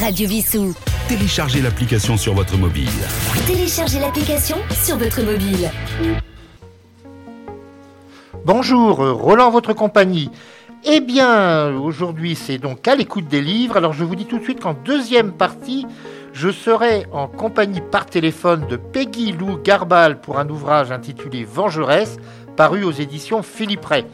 Radio Vissou. Téléchargez l'application sur votre mobile. Téléchargez l'application sur votre mobile. Bonjour, Roland, votre compagnie. Eh bien, aujourd'hui, c'est donc à l'écoute des livres. Alors, je vous dis tout de suite qu'en deuxième partie, je serai en compagnie par téléphone de Peggy Lou Garbal pour un ouvrage intitulé Vengeresse, paru aux éditions Philippe Ray.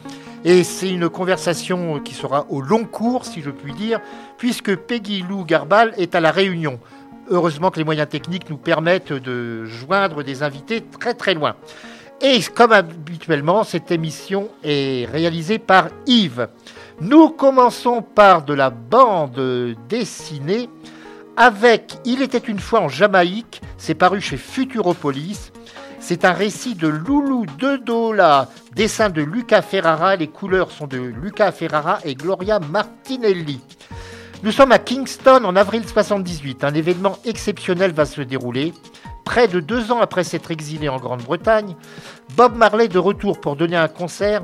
Et c'est une conversation qui sera au long cours, si je puis dire, puisque Peggy Lou Garbal est à La Réunion. Heureusement que les moyens techniques nous permettent de joindre des invités très très loin. Et comme habituellement, cette émission est réalisée par Yves. Nous commençons par de la bande dessinée avec Il était une fois en Jamaïque, c'est paru chez Futuropolis. C'est un récit de Loulou de Dola, dessin de Luca Ferrara, les couleurs sont de Luca Ferrara et Gloria Martinelli. Nous sommes à Kingston en avril 78. Un événement exceptionnel va se dérouler. Près de deux ans après s'être exilé en Grande-Bretagne, Bob Marley de retour pour donner un concert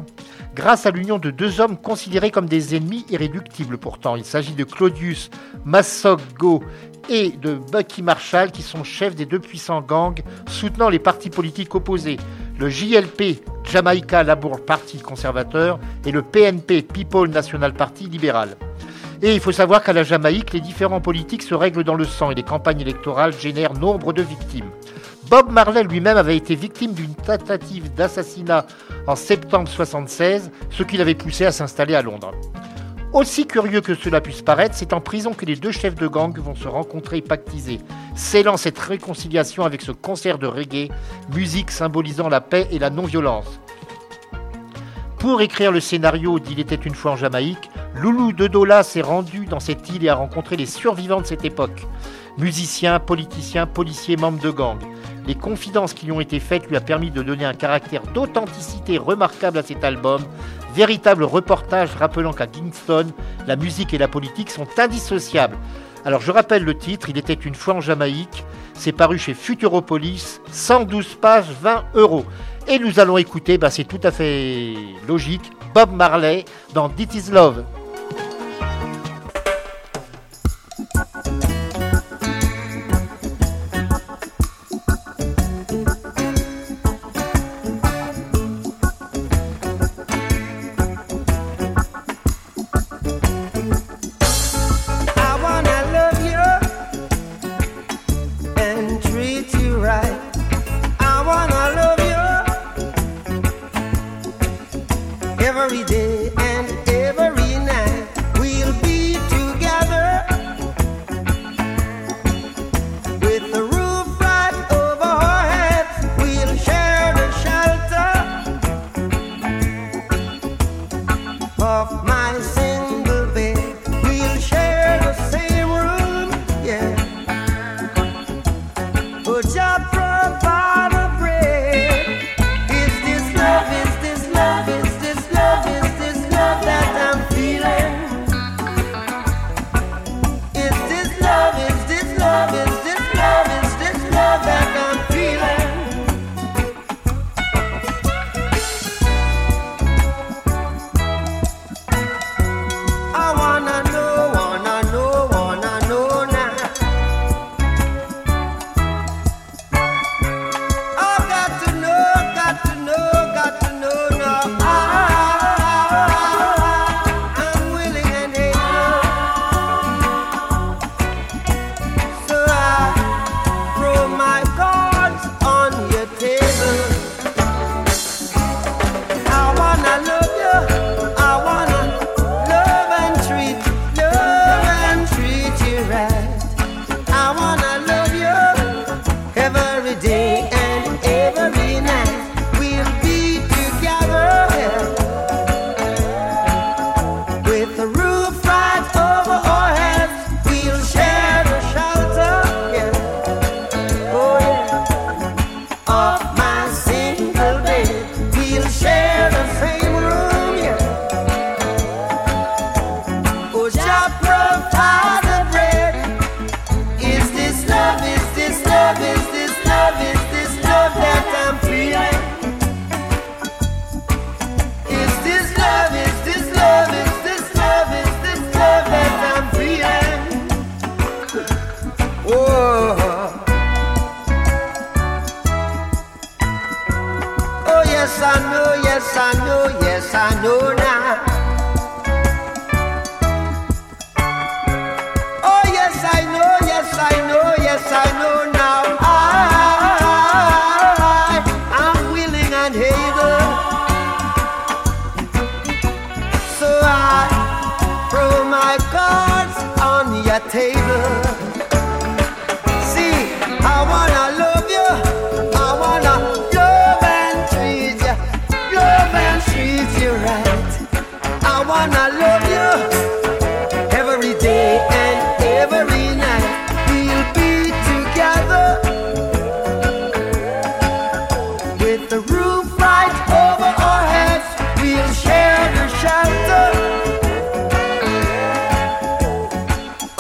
grâce à l'union de deux hommes considérés comme des ennemis irréductibles pourtant. Il s'agit de Claudius Massoggo et de Bucky Marshall qui sont chefs des deux puissants gangs soutenant les partis politiques opposés, le JLP Jamaica Labour Party conservateur et le PNP People National Party libéral. Et il faut savoir qu'à la Jamaïque, les différents politiques se règlent dans le sang et les campagnes électorales génèrent nombre de victimes. Bob Marley lui-même avait été victime d'une tentative d'assassinat en septembre 1976, ce qui l'avait poussé à s'installer à Londres. Aussi curieux que cela puisse paraître, c'est en prison que les deux chefs de gang vont se rencontrer et pactiser, scellant cette réconciliation avec ce concert de reggae, musique symbolisant la paix et la non-violence. Pour écrire le scénario d'Il était une fois en Jamaïque, Loulou de Dola s'est rendu dans cette île et a rencontré les survivants de cette époque. Musiciens, politiciens, policiers, membres de gangs. Les confidences qui lui ont été faites lui a permis de donner un caractère d'authenticité remarquable à cet album, véritable reportage rappelant qu'à Kingston, la musique et la politique sont indissociables. Alors je rappelle le titre, Il était une fois en Jamaïque, c'est paru chez Futuropolis, 112 pages, 20 euros. Et nous allons écouter, bah, c'est tout à fait logique, Bob Marley dans This Is Love.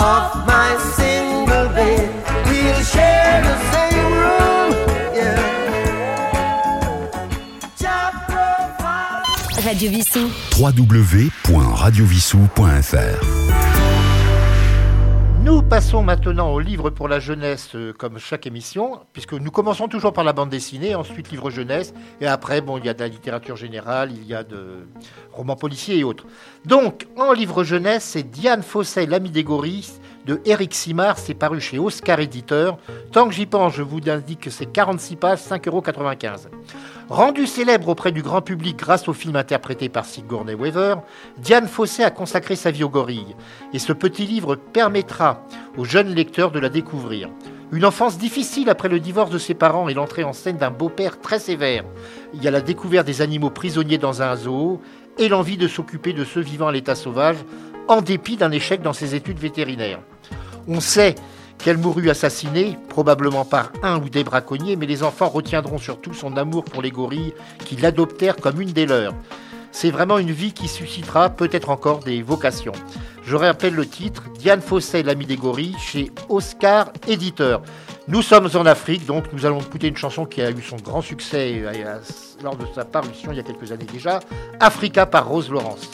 Of my single bed. We'll share the same room. Yeah. Jah provide. Radio Vissou. www.radiovissou.fr Nous passons maintenant au livre pour la jeunesse, euh, comme chaque émission, puisque nous commençons toujours par la bande dessinée, ensuite livre jeunesse, et après, bon, il y a de la littérature générale, il y a de romans policiers et autres. Donc, en livre jeunesse, c'est Diane Fosset, l'ami des gorilles, de Eric Simard, c'est paru chez Oscar Éditeur. Tant que j'y pense, je vous indique que c'est 46 pages, 5,95 euros. Rendu célèbre auprès du grand public grâce au film interprété par Sigourney Weaver, Diane Fossé a consacré sa vie aux gorilles. Et ce petit livre permettra aux jeunes lecteurs de la découvrir. Une enfance difficile après le divorce de ses parents et l'entrée en scène d'un beau-père très sévère. Il y a la découverte des animaux prisonniers dans un zoo et l'envie de s'occuper de ceux vivant à l'état sauvage en dépit d'un échec dans ses études vétérinaires. On sait qu'elle mourut assassinée, probablement par un ou des braconniers, mais les enfants retiendront surtout son amour pour les gorilles qui l'adoptèrent comme une des leurs. C'est vraiment une vie qui suscitera peut-être encore des vocations. Je rappelle le titre, Diane Fosset, l'ami des gorilles, chez Oscar Éditeur. Nous sommes en Afrique, donc nous allons écouter une chanson qui a eu son grand succès euh, lors de sa parution il y a quelques années déjà, Africa par Rose Laurence.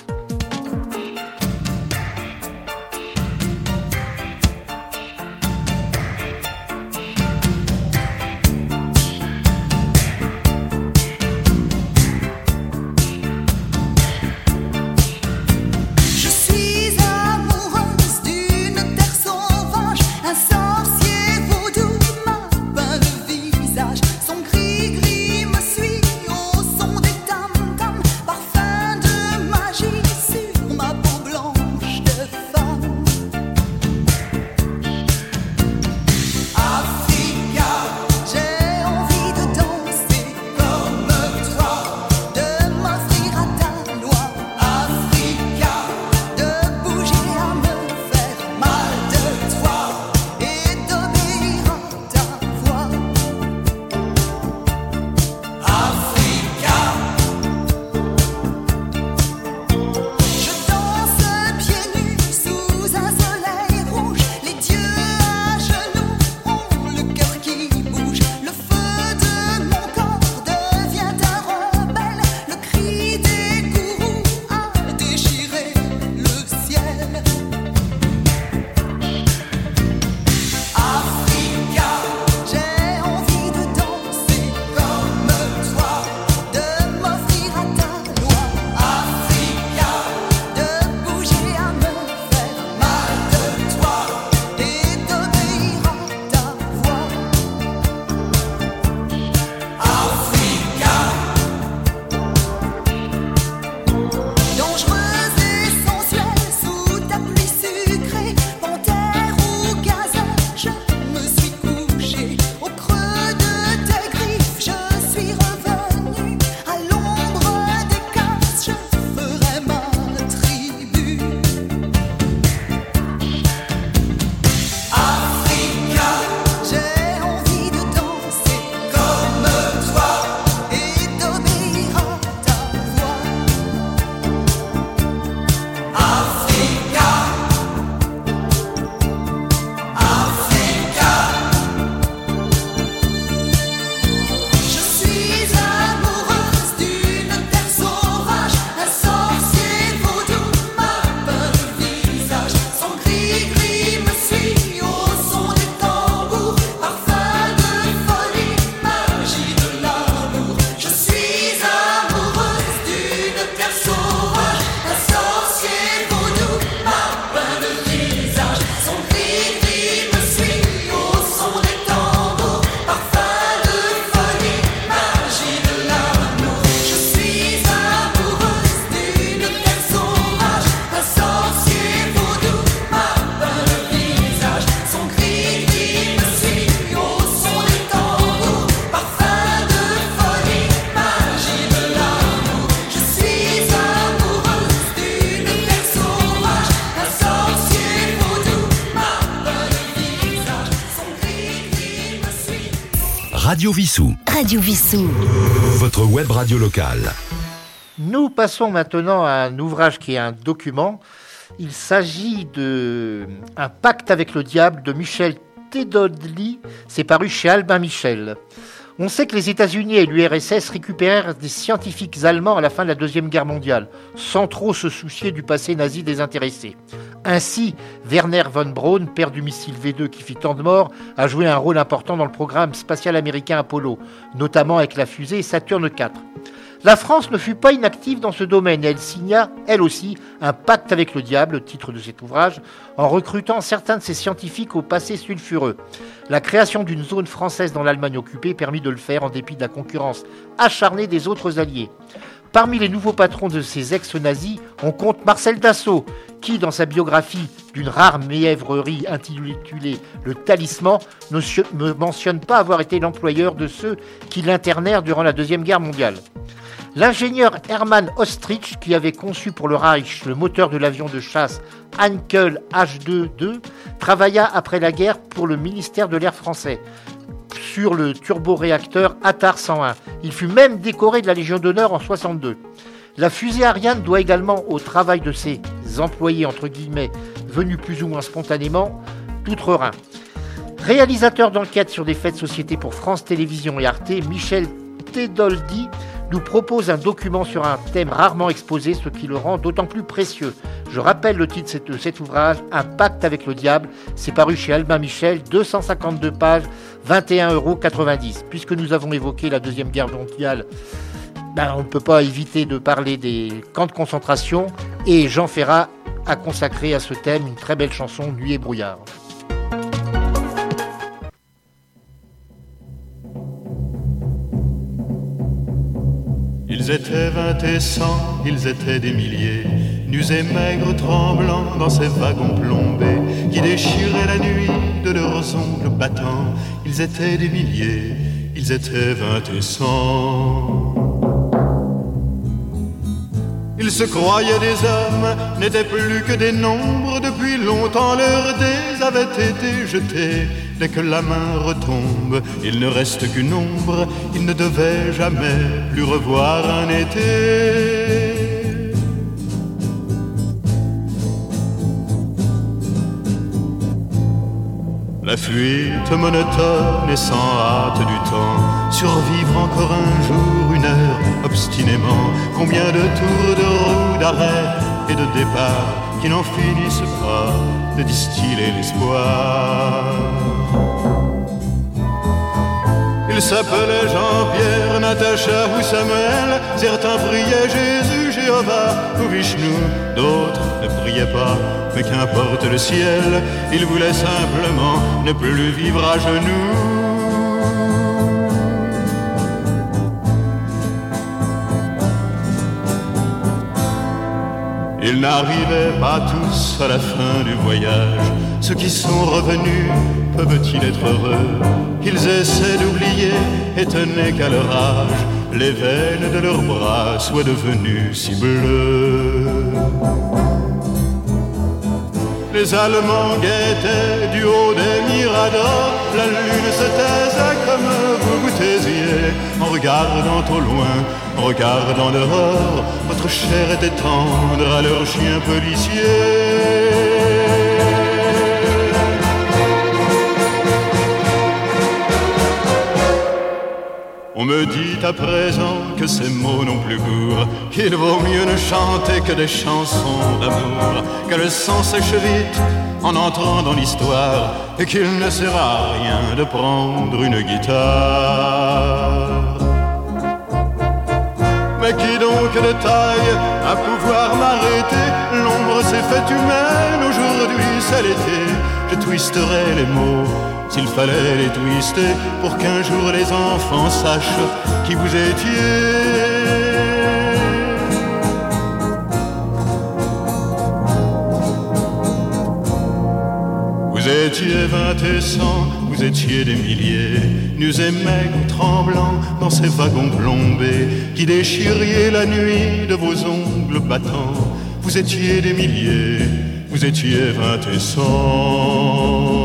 Vissou. Radio Vissou. Votre web radio locale. Nous passons maintenant à un ouvrage qui est un document. Il s'agit de Un pacte avec le diable de Michel Tedodli. C'est paru chez Albin Michel. On sait que les États-Unis et l'URSS récupérèrent des scientifiques allemands à la fin de la Deuxième Guerre mondiale, sans trop se soucier du passé nazi désintéressé. Ainsi, Werner von Braun, père du missile V2 qui fit tant de morts, a joué un rôle important dans le programme spatial américain Apollo, notamment avec la fusée Saturne IV. La France ne fut pas inactive dans ce domaine et elle signa, elle aussi, un pacte avec le diable, le titre de cet ouvrage, en recrutant certains de ses scientifiques au passé sulfureux. La création d'une zone française dans l'Allemagne occupée permit de le faire en dépit de la concurrence acharnée des autres alliés. Parmi les nouveaux patrons de ces ex-nazis, on compte Marcel Dassault, qui, dans sa biographie d'une rare mièvrerie intitulée Le Talisman, ne mentionne pas avoir été l'employeur de ceux qui l'internèrent durant la Deuxième Guerre mondiale. L'ingénieur Hermann Ostrich, qui avait conçu pour le Reich le moteur de l'avion de chasse Heinkel H2-2, travailla après la guerre pour le ministère de l'Air français sur le turboréacteur Atar 101. Il fut même décoré de la Légion d'honneur en 62. La fusée Ariane doit également au travail de ses employés, entre guillemets, venus plus ou moins spontanément d'outre-Rhin. Réalisateur d'enquêtes sur des faits de société pour France Télévisions et Arte, Michel Tedoldi nous propose un document sur un thème rarement exposé, ce qui le rend d'autant plus précieux. Je rappelle le titre de cet- ouvrage, Un pacte avec le diable. C'est paru chez Albin Michel, 252 pages, 21,90 euros. Puisque nous avons évoqué la Deuxième Guerre mondiale, ben, on ne peut pas éviter de parler des camps de concentration. Et Jean Ferrat a consacré à ce thème une très belle chanson, Nuit et brouillard. Ils étaient vingt et cent, ils étaient des milliers, nus et maigres, tremblants dans ces wagons plombés qui déchiraient la nuit de leurs ongles battants. Ils étaient des milliers, ils étaient vingt et cent. Ils se croyaient des hommes, n'étaient plus que des nombres. Depuis longtemps leurs dés avaient été jetés. Dès que la main retombe, il ne reste qu'une ombre. Ils ne devaient jamais plus revoir un été. La fuite monotone et sans hâte du temps, survivre encore un jour, une heure, obstinément, combien de tours de roue, d'arrêt et de départ qui n'en finissent pas de distiller l'espoir. Ils s'appelaient Jean-Pierre, Natacha ou Samuel. Certains priaient Jésus, Jéhovah ou Vishnu. D'autres ne priaient pas, mais qu'importe le ciel. Ils voulaient simplement ne plus vivre à genoux. Ils n'arrivaient pas tous à la fin du voyage. Ceux qui sont revenus, peuvent-ils être heureux Ils essaient d'oublier, étonnés qu'à leur âge, les veines de leurs bras soient devenues si bleues. Les Allemands guettaient du haut des miradors, la lune se taisait comme vous vous taisiez, en regardant au loin, en regardant dehors, votre chair était tendre à leurs chiens policiers. On me dit à présent que ces mots n'ont plus cours, qu'il vaut mieux ne chanter que des chansons d'amour, que le sang sèche vite en entrant dans l'histoire, et qu'il ne sert à rien de prendre une guitare. Mais qui donc de taille à pouvoir m'arrêter? L'ombre s'est faite humaine, aujourd'hui c'est l'été. Je twisterai les mots s'il fallait les twister pour qu'un jour les enfants sachent qui vous étiez. Vous étiez vingt et cent, vous étiez des milliers, nus et maigres, tremblants dans ces wagons plombés qui déchiriez la nuit de vos ongles battants. Vous étiez des milliers, vous étiez vingt et cent.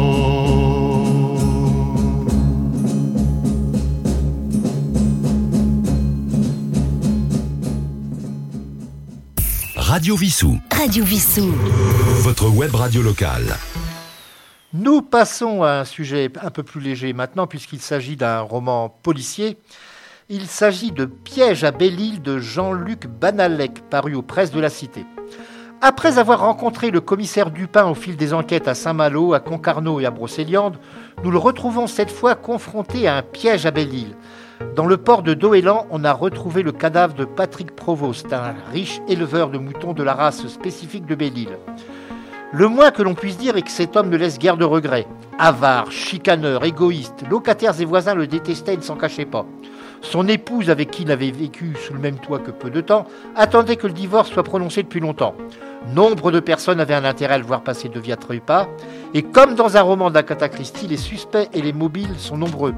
Radio Vissou. Radio Vissou. Votre web radio locale. Nous passons à un sujet un peu plus léger maintenant, puisqu'il s'agit d'un roman policier. Il s'agit de Piège à Belle-Île de Jean-Luc Banalec, paru aux presses de la Cité. Après avoir rencontré le commissaire Dupin au fil des enquêtes à Saint-Malo, à Concarneau et à Brocéliande, nous le retrouvons cette fois confronté à un piège à Belle-Île. Dans le port de Doélan, on a retrouvé le cadavre de Patrick Provost, un riche éleveur de moutons de la race spécifique de Belle-Île. Le moins que l'on puisse dire est que cet homme ne laisse guère de regrets. Avare, chicaneur, égoïste, locataires et voisins le détestaient et ne s'en cachaient pas. Son épouse, avec qui il avait vécu sous le même toit que peu de temps, attendait que le divorce soit prononcé depuis longtemps. Nombre de personnes avaient un intérêt à le voir passer de Via Treupa, et comme dans un roman d'Agatha Christie, les suspects et les mobiles sont nombreux.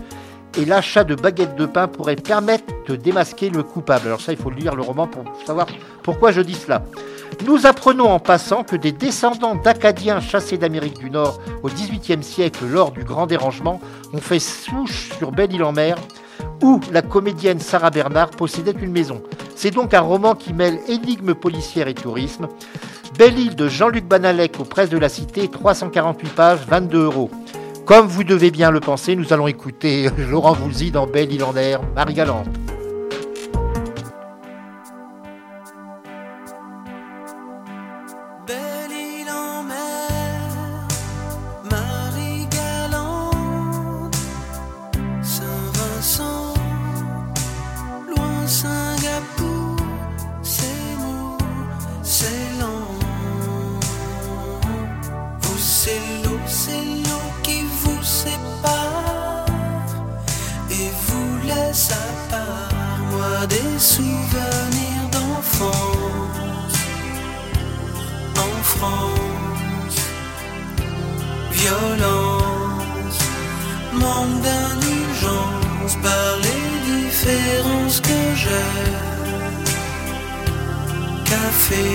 Et l'achat de baguettes de pain pourrait permettre de démasquer le coupable. Alors ça, il faut lire le roman pour savoir pourquoi je dis cela. Nous apprenons en passant que des descendants d'Acadiens chassés d'Amérique du Nord au XVIIIe siècle lors du Grand Dérangement ont fait souche sur Belle-Île-en-Mer où la comédienne Sarah Bernard possédait une maison. C'est donc un roman qui mêle énigmes policières et tourisme. Belle-Île de Jean-Luc Banalec aux presses de la Cité, 348 pages, 22 euros. Comme vous devez bien le penser, nous allons écouter Laurent Voulzy dans Belle-Île en Air, Marie Galante. En France. Violence, manque d'indulgence par les différences que j'ai. Café,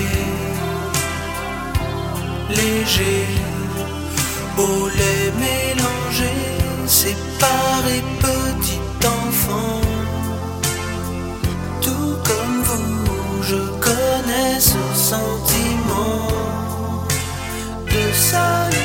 léger, au lait mélangé, séparé petit enfant. Tout comme vous, je connais ce sentiment de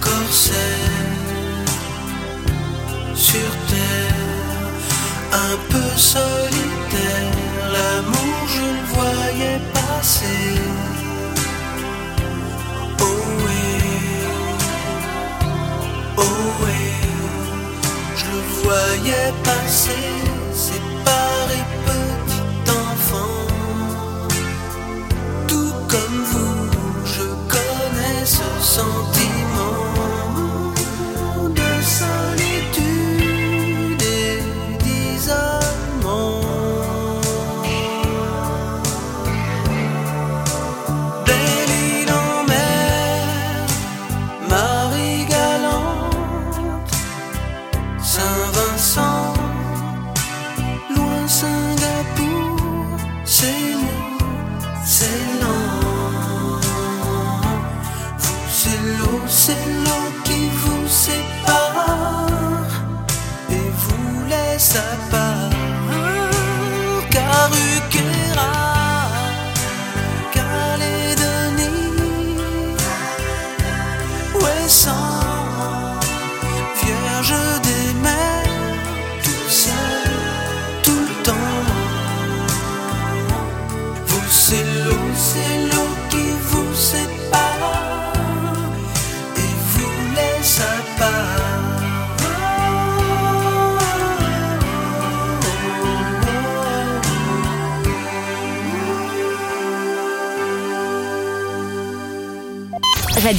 Corsaire sur terre, un peu solitaire, l'amour je le voyais passer. Oh oui, oh oui, je le voyais passer, ce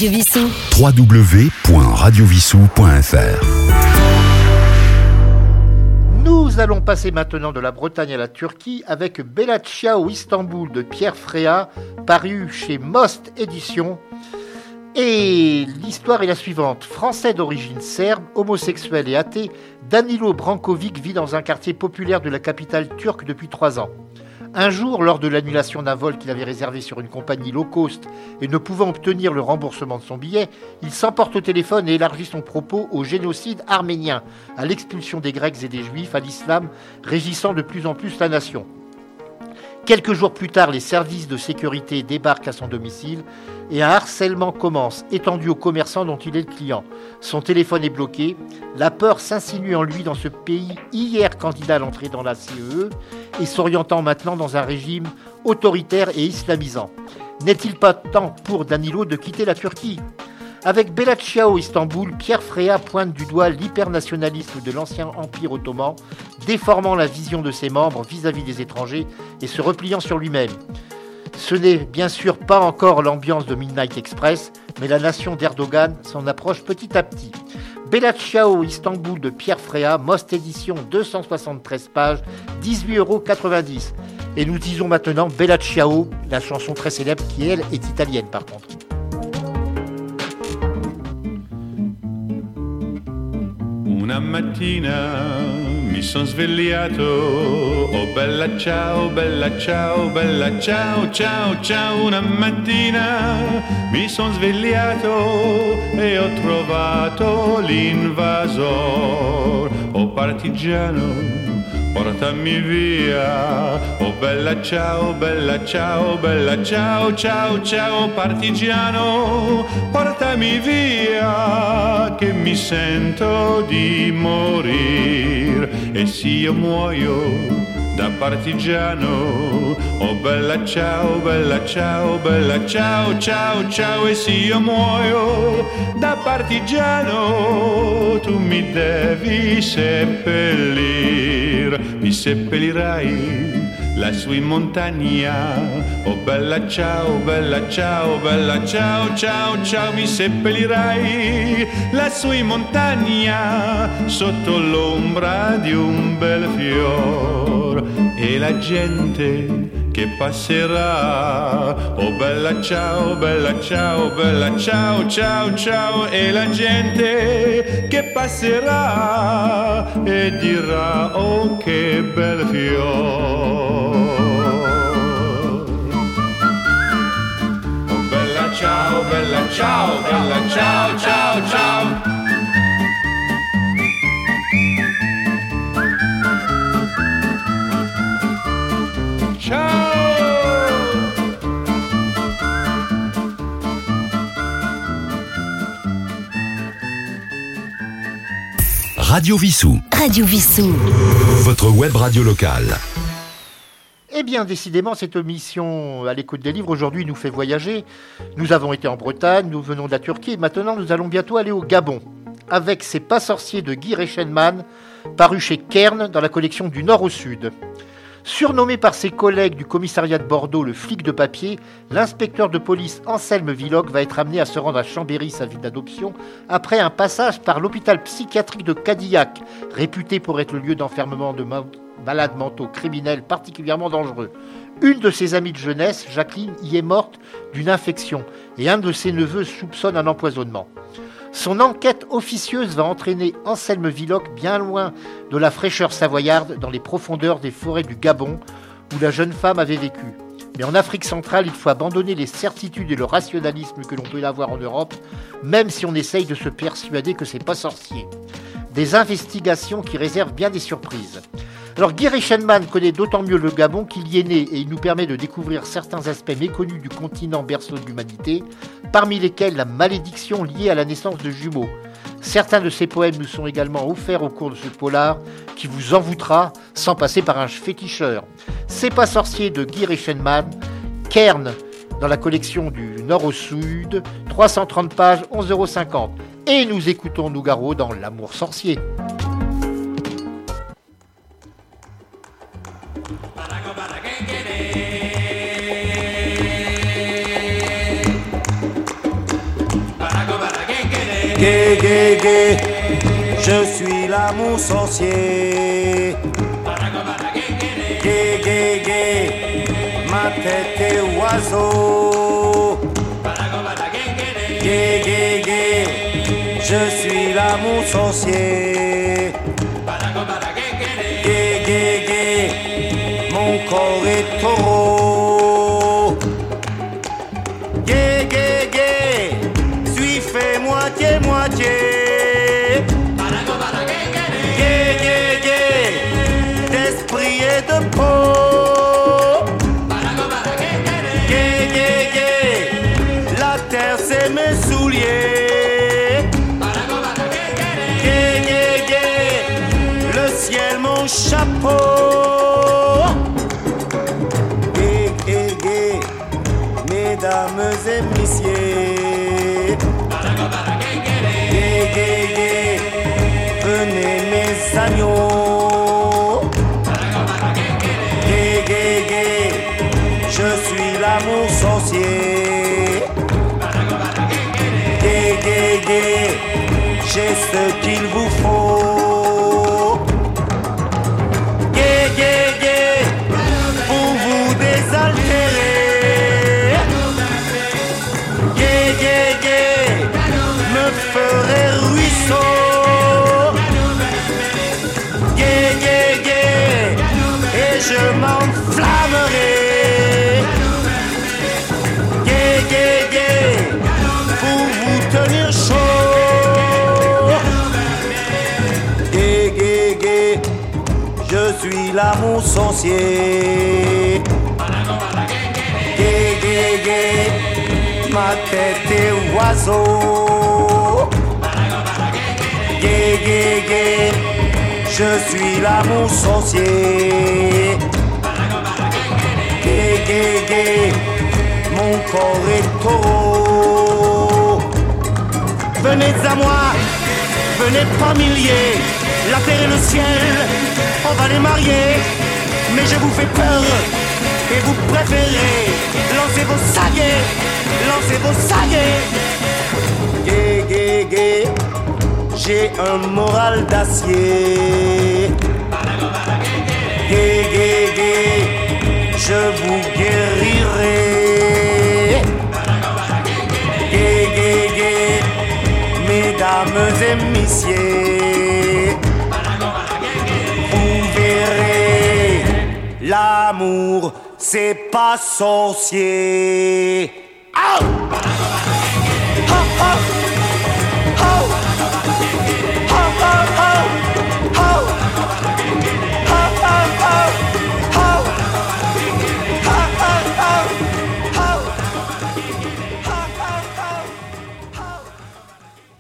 Radio Vissou. www.radiovissou.fr Nous allons passer maintenant de la Bretagne à la Turquie avec Bella Ciao Istanbul de Pierre Fréa, paru chez Most Éditions. Et l'histoire est la suivante. Français d'origine serbe, homosexuel et athée, Danilo Brankovic vit dans un quartier populaire de la capitale turque depuis trois ans. Un jour, lors de l'annulation d'un vol qu'il avait réservé sur une compagnie low cost et ne pouvant obtenir le remboursement de son billet, il s'emporte au téléphone et élargit son propos au génocide arménien, à l'expulsion des Grecs et des Juifs, à l'islam, régissant de plus en plus la nation. Quelques jours plus tard, les services de sécurité débarquent à son domicile et un harcèlement commence, étendu aux commerçants dont il est le client. Son téléphone est bloqué, la peur s'insinue en lui dans ce pays hier candidat à l'entrée dans la CEE et s'orientant maintenant dans un régime autoritaire et islamisant. N'est-il pas temps pour Danilo de quitter la Turquie? Avec Bella Ciao Istanbul, Pierre Fréa pointe du doigt l'hypernationalisme de l'ancien empire ottoman, déformant la vision de ses membres vis-à-vis des étrangers et se repliant sur lui-même. Ce n'est bien sûr pas encore l'ambiance de Midnight Express, mais la nation d'Erdogan s'en approche petit à petit. Bella Ciao Istanbul de Pierre Fréa, Most édition 273 pages, 18,90 euros. Et nous disons maintenant Bella Ciao, la chanson très célèbre qui elle est italienne par contre. Una mattina mi son svegliato, oh bella ciao, bella ciao, bella ciao, ciao, ciao. Una mattina mi son svegliato e ho trovato l'invasor, oh partigiano. Portami via, oh bella ciao, bella ciao, bella ciao, ciao, ciao partigiano, portami via, che mi sento di morire e se io muoio da partigiano, oh bella ciao, bella ciao, bella ciao, ciao, ciao e se io muoio da partigiano, tu mi devi seppellir, mi seppellirai lassù in montagna. Oh bella ciao, bella ciao, bella ciao, ciao, ciao, mi seppellirai lassù in montagna sotto l'ombra di un bel fior e la gente che passerà. Oh bella ciao, bella ciao, bella ciao, ciao, ciao e la gente che passerà e dirà oh che bel fior. Oh bella ciao, bella ciao, bella ciao, ciao. Ciao! Radio Vissou. Radio Vissou. Votre web radio locale. Eh bien, décidément, cette émission à l'écoute des livres aujourd'hui nous fait voyager. Nous avons été en Bretagne, nous venons de la Turquie et maintenant nous allons bientôt aller au Gabon avec Ces pas sorciers de Guy Reichenmann, paru chez Kern dans la collection du Nord au Sud. Surnommé par ses collègues du commissariat de Bordeaux le flic de papier, l'inspecteur de police Anselme Villoc va être amené à se rendre à Chambéry, sa ville d'adoption, après un passage par l'hôpital psychiatrique de Cadillac, réputé pour être le lieu d'enfermement de ma- malades mentaux criminels particulièrement dangereux. Une de ses amies de jeunesse, Jacqueline, y est morte d'une infection et un de ses neveux soupçonne un empoisonnement. Son enquête officieuse va entraîner Anselme Villoc bien loin de la fraîcheur savoyarde dans les profondeurs des forêts du Gabon où la jeune femme avait vécu. Mais en Afrique centrale, il faut abandonner les certitudes et le rationalisme que l'on peut avoir en Europe, même si on essaye de se persuader que c'est pas sorcier. Des investigations qui réservent bien des surprises. Alors Guy Reichenmann connaît d'autant mieux le Gabon qu'il y est né et il nous permet de découvrir certains aspects méconnus du continent berceau de l'humanité, parmi lesquels la malédiction liée à la naissance de jumeaux. Certains de ses poèmes nous sont également offerts au cours de ce polar qui vous envoûtera sans passer par un féticheur. C'est pas sorcier de Guy Reichenmann, Kern dans la collection du Nord au Sud, 330 pages, 11,50 euros. Et nous écoutons Nougaro dans L'amour sorcier. Gay, gay, gay, je suis l'amour sorcier. Gay, gay, gay, ma tête est oiseau. Gay, gay, gay, je suis l'amour sorcier. Gay, gay, gay, mon corps est taureau. D'esprit et de peau. La terre c'est mes souliers. Le ciel mon chapeau. Je suis l'amour sorcier. J'ai ce qu'il vous faut. L'amour sorcier. Ma tête est oiseau. Je suis l'amour sorcier. Gay, gay, gay, mon corps est taureau. Venez à moi, venez par milliers, la terre et le ciel, on va les marier. Mais je vous fais peur, et vous préférez lancer vos saguets, lancer vos saguets. Gay, gay, gay, j'ai un moral d'acier. Gay, gay, gay, je vous guérirai. Gay, gay, gay, mesdames et messieurs, Ah! Ah, ah, ah!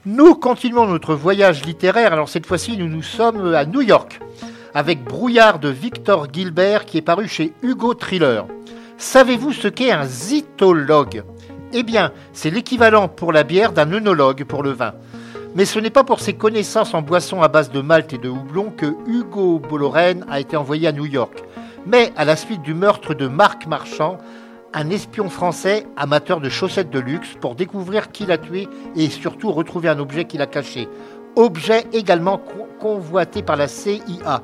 Nous continuons notre voyage littéraire. Alors cette fois-ci, nous nous sommes à New York avec Brouillard de Victor Gilbert qui est paru chez Hugo Thriller. Savez-vous ce qu'est un zytologue? Eh bien, c'est l'équivalent pour la bière d'un œnologue pour le vin. Mais ce n'est pas pour ses connaissances en boissons à base de malt et de houblon que Hugo Bollorène a été envoyé à New York, mais à la suite du meurtre de Marc Marchand, un espion français amateur de chaussettes de luxe pour découvrir qui l'a tué et surtout retrouver un objet qu'il a caché. Objet également co- convoité par la CIA.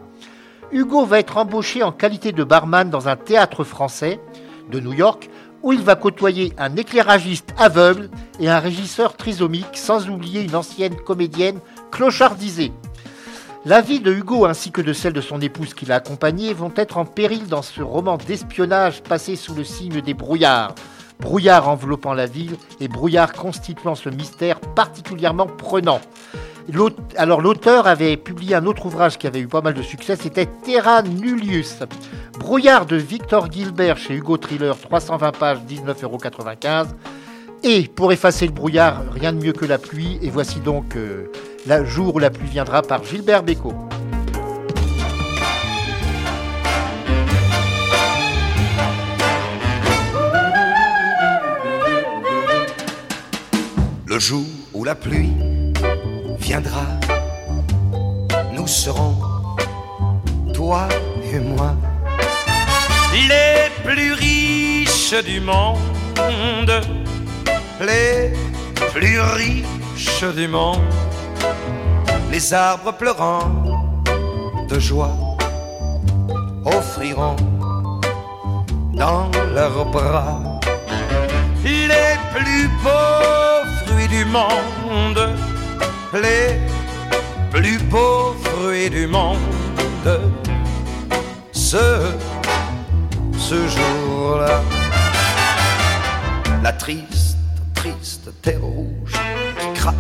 Hugo va être embauché en qualité de barman dans un théâtre français de New York où il va côtoyer un éclairagiste aveugle et un régisseur trisomique, sans oublier une ancienne comédienne clochardisée. La vie de Hugo ainsi que de celle de son épouse qui l'a accompagné vont être en péril dans ce roman d'espionnage passé sous le signe des brouillards. Brouillard enveloppant la ville et brouillard constituant ce mystère particulièrement prenant. Alors l'auteur avait publié un autre ouvrage qui avait eu pas mal de succès, c'était Terra Nullius. Brouillard de Victor Gilbert chez Hugo Thriller, 320 pages, 19,95€. Et pour effacer le brouillard, rien de mieux que la pluie. Et voici donc euh, Le jour où la pluie viendra par Gilbert Bécaud. Le jour où la pluie viendra, nous serons, toi et moi, les plus riches du monde, les plus riches du monde, les arbres pleurant de joie offriront dans leurs bras les plus beaux fruits du monde, les plus beaux fruits du monde. Ce, ce jour-là, la triste, triste terre rouge qui craque,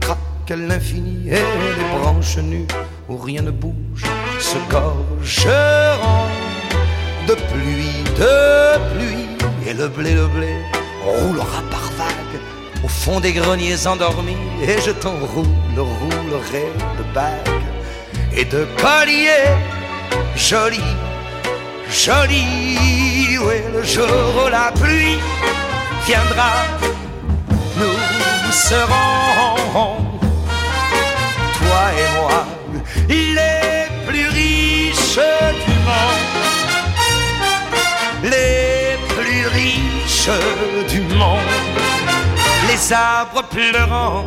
craque à l'infini et les branches nues où rien ne bouge se gorgeront de pluie, de pluie et le blé, le blé roulera par vagues au fond des greniers endormis et je t'enroule, roulerai de bagues et de colliers jolis, jolis. Oui, le jour où la pluie viendra, nous serons, les arbres pleurant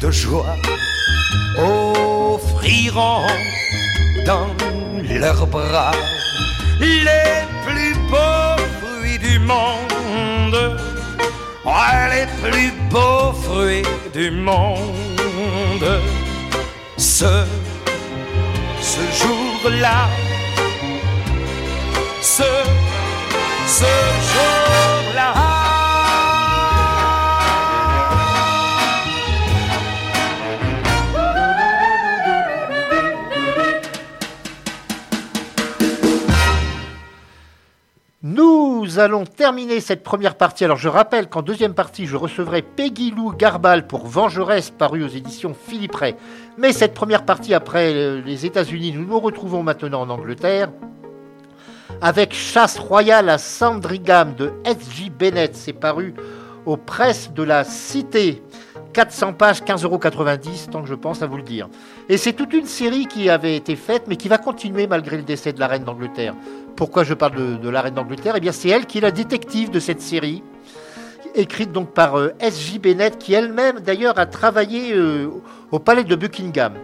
de joie offriront dans leurs bras les plus beaux fruits du monde. Les plus beaux fruits du monde. Ce, ce jour-là, ce, ce jour-là. Nous allons terminer cette première partie. Alors je rappelle qu'en deuxième partie, je recevrai Peggy Lou Garbal pour Vengeresse, paru aux éditions Philippe Ray. Mais cette première partie, après euh, les États-Unis, nous nous retrouvons maintenant en Angleterre avec Chasse royale à Sandringham de S.J. Bennett. C'est paru aux presses de la Cité. 400 pages, 15,90 euros, tant que je pense à vous le dire. Et c'est toute une série qui avait été faite, mais qui va continuer malgré le décès de la reine d'Angleterre. Pourquoi je parle de, la reine d'Angleterre? Eh bien, c'est elle qui est la détective de cette série, écrite donc par euh, S.J. Bennett, qui elle-même d'ailleurs a travaillé euh, au palais de Buckingham.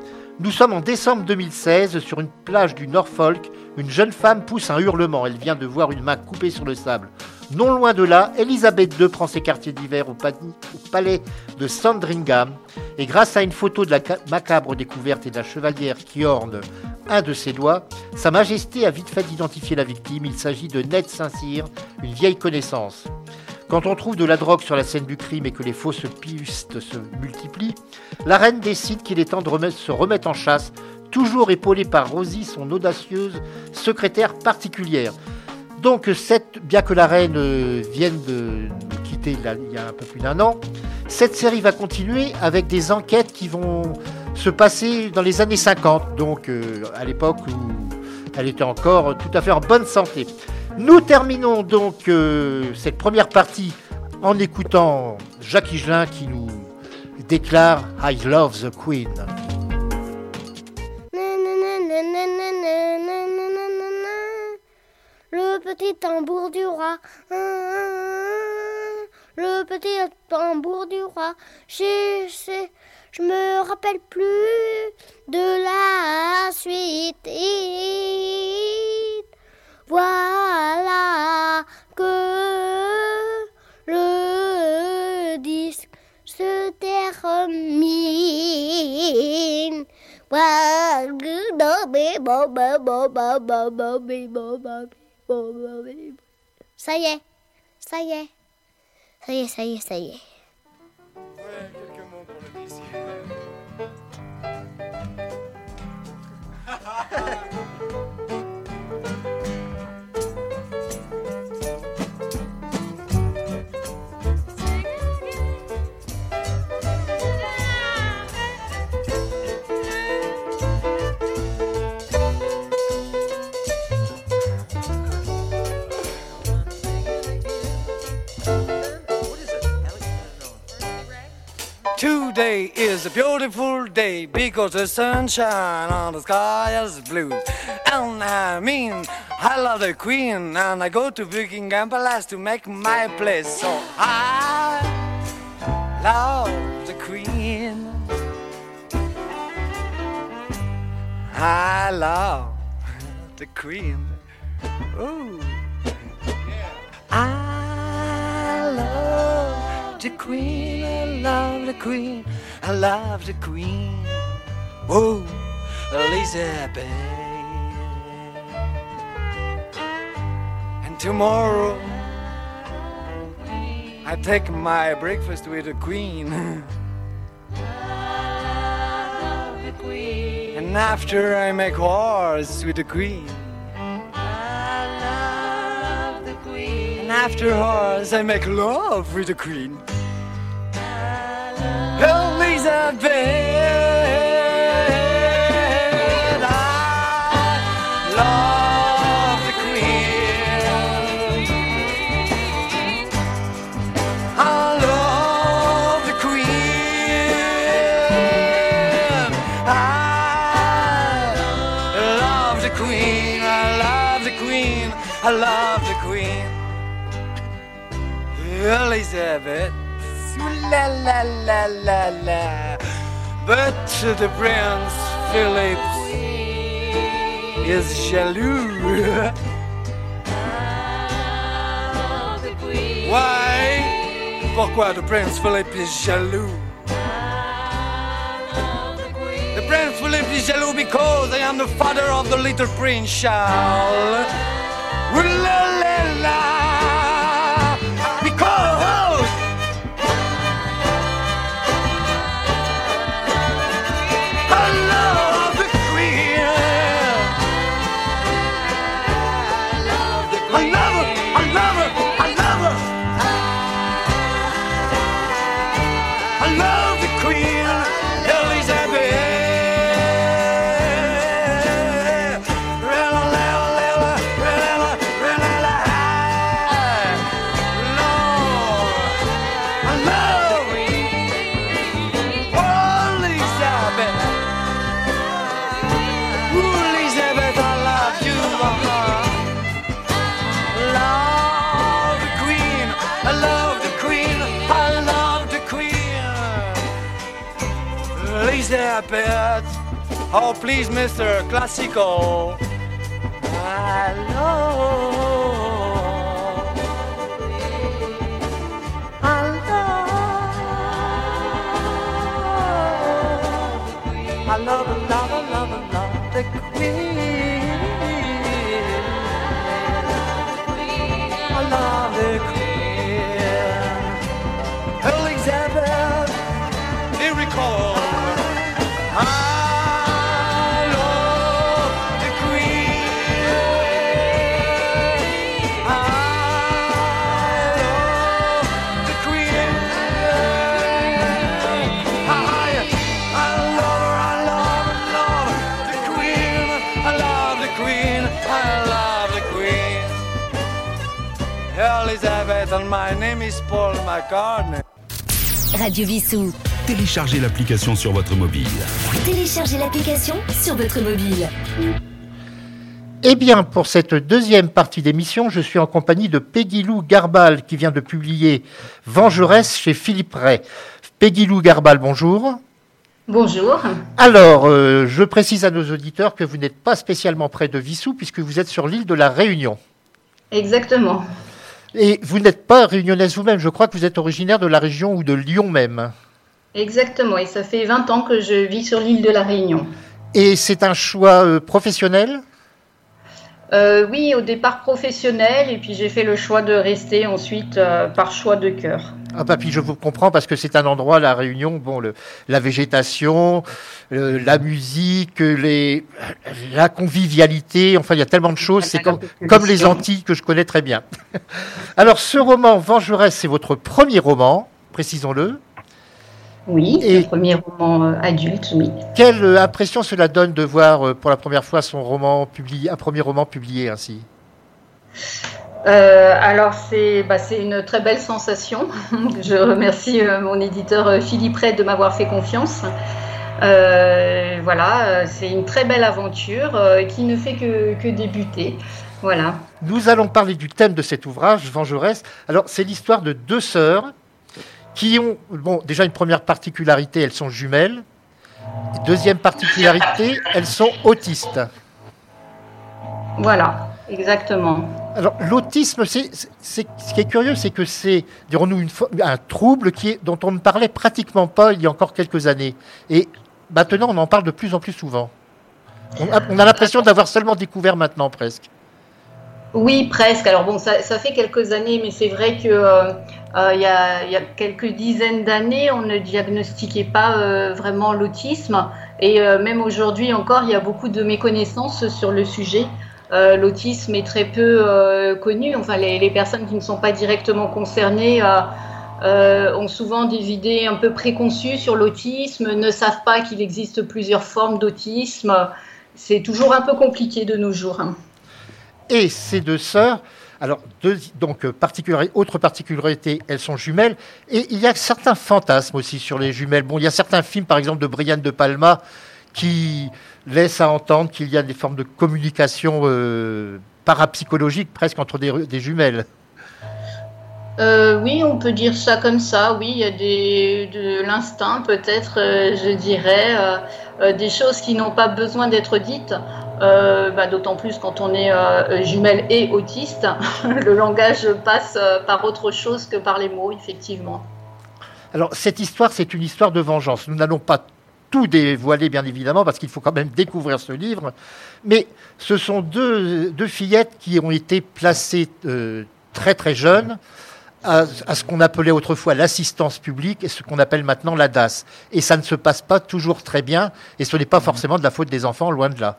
Nous sommes en décembre 2016 sur une plage du Norfolk. Une jeune femme pousse un hurlement. Elle vient de voir une main coupée sur le sable. Non loin de là, Elisabeth II prend ses quartiers d'hiver au, pa- au palais de Sandringham. Et grâce à une photo de la ca- macabre découverte et de la chevalière qui orne un de ses doigts, Sa Majesté a vite fait d'identifier la victime. Il s'agit de Ned Saint-Cyr, une vieille connaissance. Quand on trouve de la drogue sur la scène du crime et que les fausses pistes se multiplient, la reine décide qu'il est temps de se remettre en chasse, toujours épaulée par Rosie, son audacieuse secrétaire particulière. Donc, cette, bien que la reine euh, vienne de quitter il y a un peu plus d'un an, cette série va continuer avec des enquêtes qui vont se passer dans les années 50, donc euh, à l'époque où elle était encore tout à fait en bonne santé. Nous terminons donc euh, cette première partie en écoutant Jacques Higelin qui nous déclare I love the Queen. Le petit tambour du roi. Le petit tambour du roi. Je me rappelle plus de la suite. Voilà que le disque se termine. Ça y est, ça y est, ça y est, ça y est, ça y est. Today is a beautiful day because the sunshine on the sky is blue. And I mean, I love the queen and I go to Buckingham Palace to make my place. So I love the queen. I love the queen. Ooh. I love the queen, I love the queen, I love the queen. Whoa, Elizabeth. And tomorrow, I take my breakfast with the queen. And after I make wars with the queen. And after wars I make love with the queen. Love the queen. I. I love love the queen. I love the queen. i love the Elizabeth. Ooh, La la la la la. But the Prince Philip is jaloux. Why? Pourquoi the Prince Philip is jaloux? The Prince Philip is jaloux because I am the father of the little Prince Charles. Love Oh, please, Mr. Classical. Radio Vissou. Téléchargez l'application sur votre mobile. Téléchargez l'application sur votre mobile. Eh bien, pour cette deuxième partie d'émission, je suis en compagnie de Peggy Lou Garbal qui vient de publier Vengeresse chez Philippe Ray. Peggy Lou Garbal, bonjour. Bonjour. Alors, euh, je précise à nos auditeurs que vous n'êtes pas spécialement près de Vissou puisque vous êtes sur l'île de la Réunion. Exactement. Et vous n'êtes pas réunionnaise vous-même, je crois que vous êtes originaire de la région ou de Lyon même. Exactement. Et ça fait 20 ans que je vis sur l'île de la Réunion. Et c'est un choix euh, professionnel? Euh, oui, au départ professionnel, et puis j'ai fait le choix de rester ensuite euh, par choix de cœur. Ah bah puis je vous comprends parce que c'est un endroit, la Réunion, bon, le, la végétation, la musique, les, la convivialité, enfin il y a tellement de choses, c'est comme, comme les Antilles que je connais très bien. Alors ce roman, Vengeresse, c'est votre premier roman, précisons-le. Oui, Et- le premier roman euh, adulte, oui. Quelle euh, impression cela donne de voir euh, pour la première fois son roman publié, un premier roman publié ainsi? Euh, alors c'est bah, une très belle sensation. Je remercie euh, mon éditeur Philippe Ray de m'avoir fait confiance. Euh, voilà, c'est une très belle aventure qui ne fait que, que débuter. Voilà. Nous allons parler du thème de cet ouvrage, Vengeresse. Alors, c'est l'histoire de deux sœurs qui ont, bon, déjà une première particularité, elles sont jumelles. Deuxième particularité, elles sont autistes. Voilà. exactement. Alors l'autisme, c'est, c'est- ce qui est curieux, c'est que c'est, dirons-nous, une un trouble qui est, dont on ne parlait pratiquement pas il y a encore quelques années. Et maintenant, on en parle de plus en plus souvent. On a, on a l'impression d'avoir seulement découvert maintenant presque. Oui, presque. Alors bon, ça, ça fait quelques années, mais c'est vrai que euh, euh, il y, a, y a quelques dizaines d'années, on ne diagnostiquait pas euh, vraiment l'autisme. Et euh, même aujourd'hui encore, il y a beaucoup de méconnaissances sur le sujet. Euh, l'autisme est très peu euh, connu. Enfin, les, les personnes qui ne sont pas directement concernées ont souvent des idées un peu préconçues sur l'autisme, ne savent pas qu'il existe plusieurs formes d'autisme. C'est toujours un peu compliqué de nos jours. hein. Et ces deux sœurs, alors donc autre particularité, elles sont jumelles. Et il y a certains fantasmes aussi sur les jumelles. Bon, il y a certains films, par exemple de Brian De Palma, qui laissent à entendre qu'il y a des formes de communication euh, parapsychologique presque entre des, jumelles. Euh, oui, on peut dire ça comme ça. Oui, il y a de l'instinct, peut-être, euh, je dirais, euh, des choses qui n'ont pas besoin d'être dites. Euh, bah, D'autant plus quand on est euh, jumelle et autiste, le langage passe euh, par autre chose que par les mots, effectivement. Alors, cette histoire, c'est une histoire de vengeance. Nous n'allons pas tout dévoiler, bien évidemment, parce qu'il faut quand même découvrir ce livre. Mais ce sont deux, fillettes qui ont été placées euh, très très jeunes à, à ce qu'on appelait autrefois l'assistance publique et ce qu'on appelle maintenant la DAS. Et ça ne se passe pas toujours très bien, et ce n'est pas forcément de la faute des enfants, loin de là.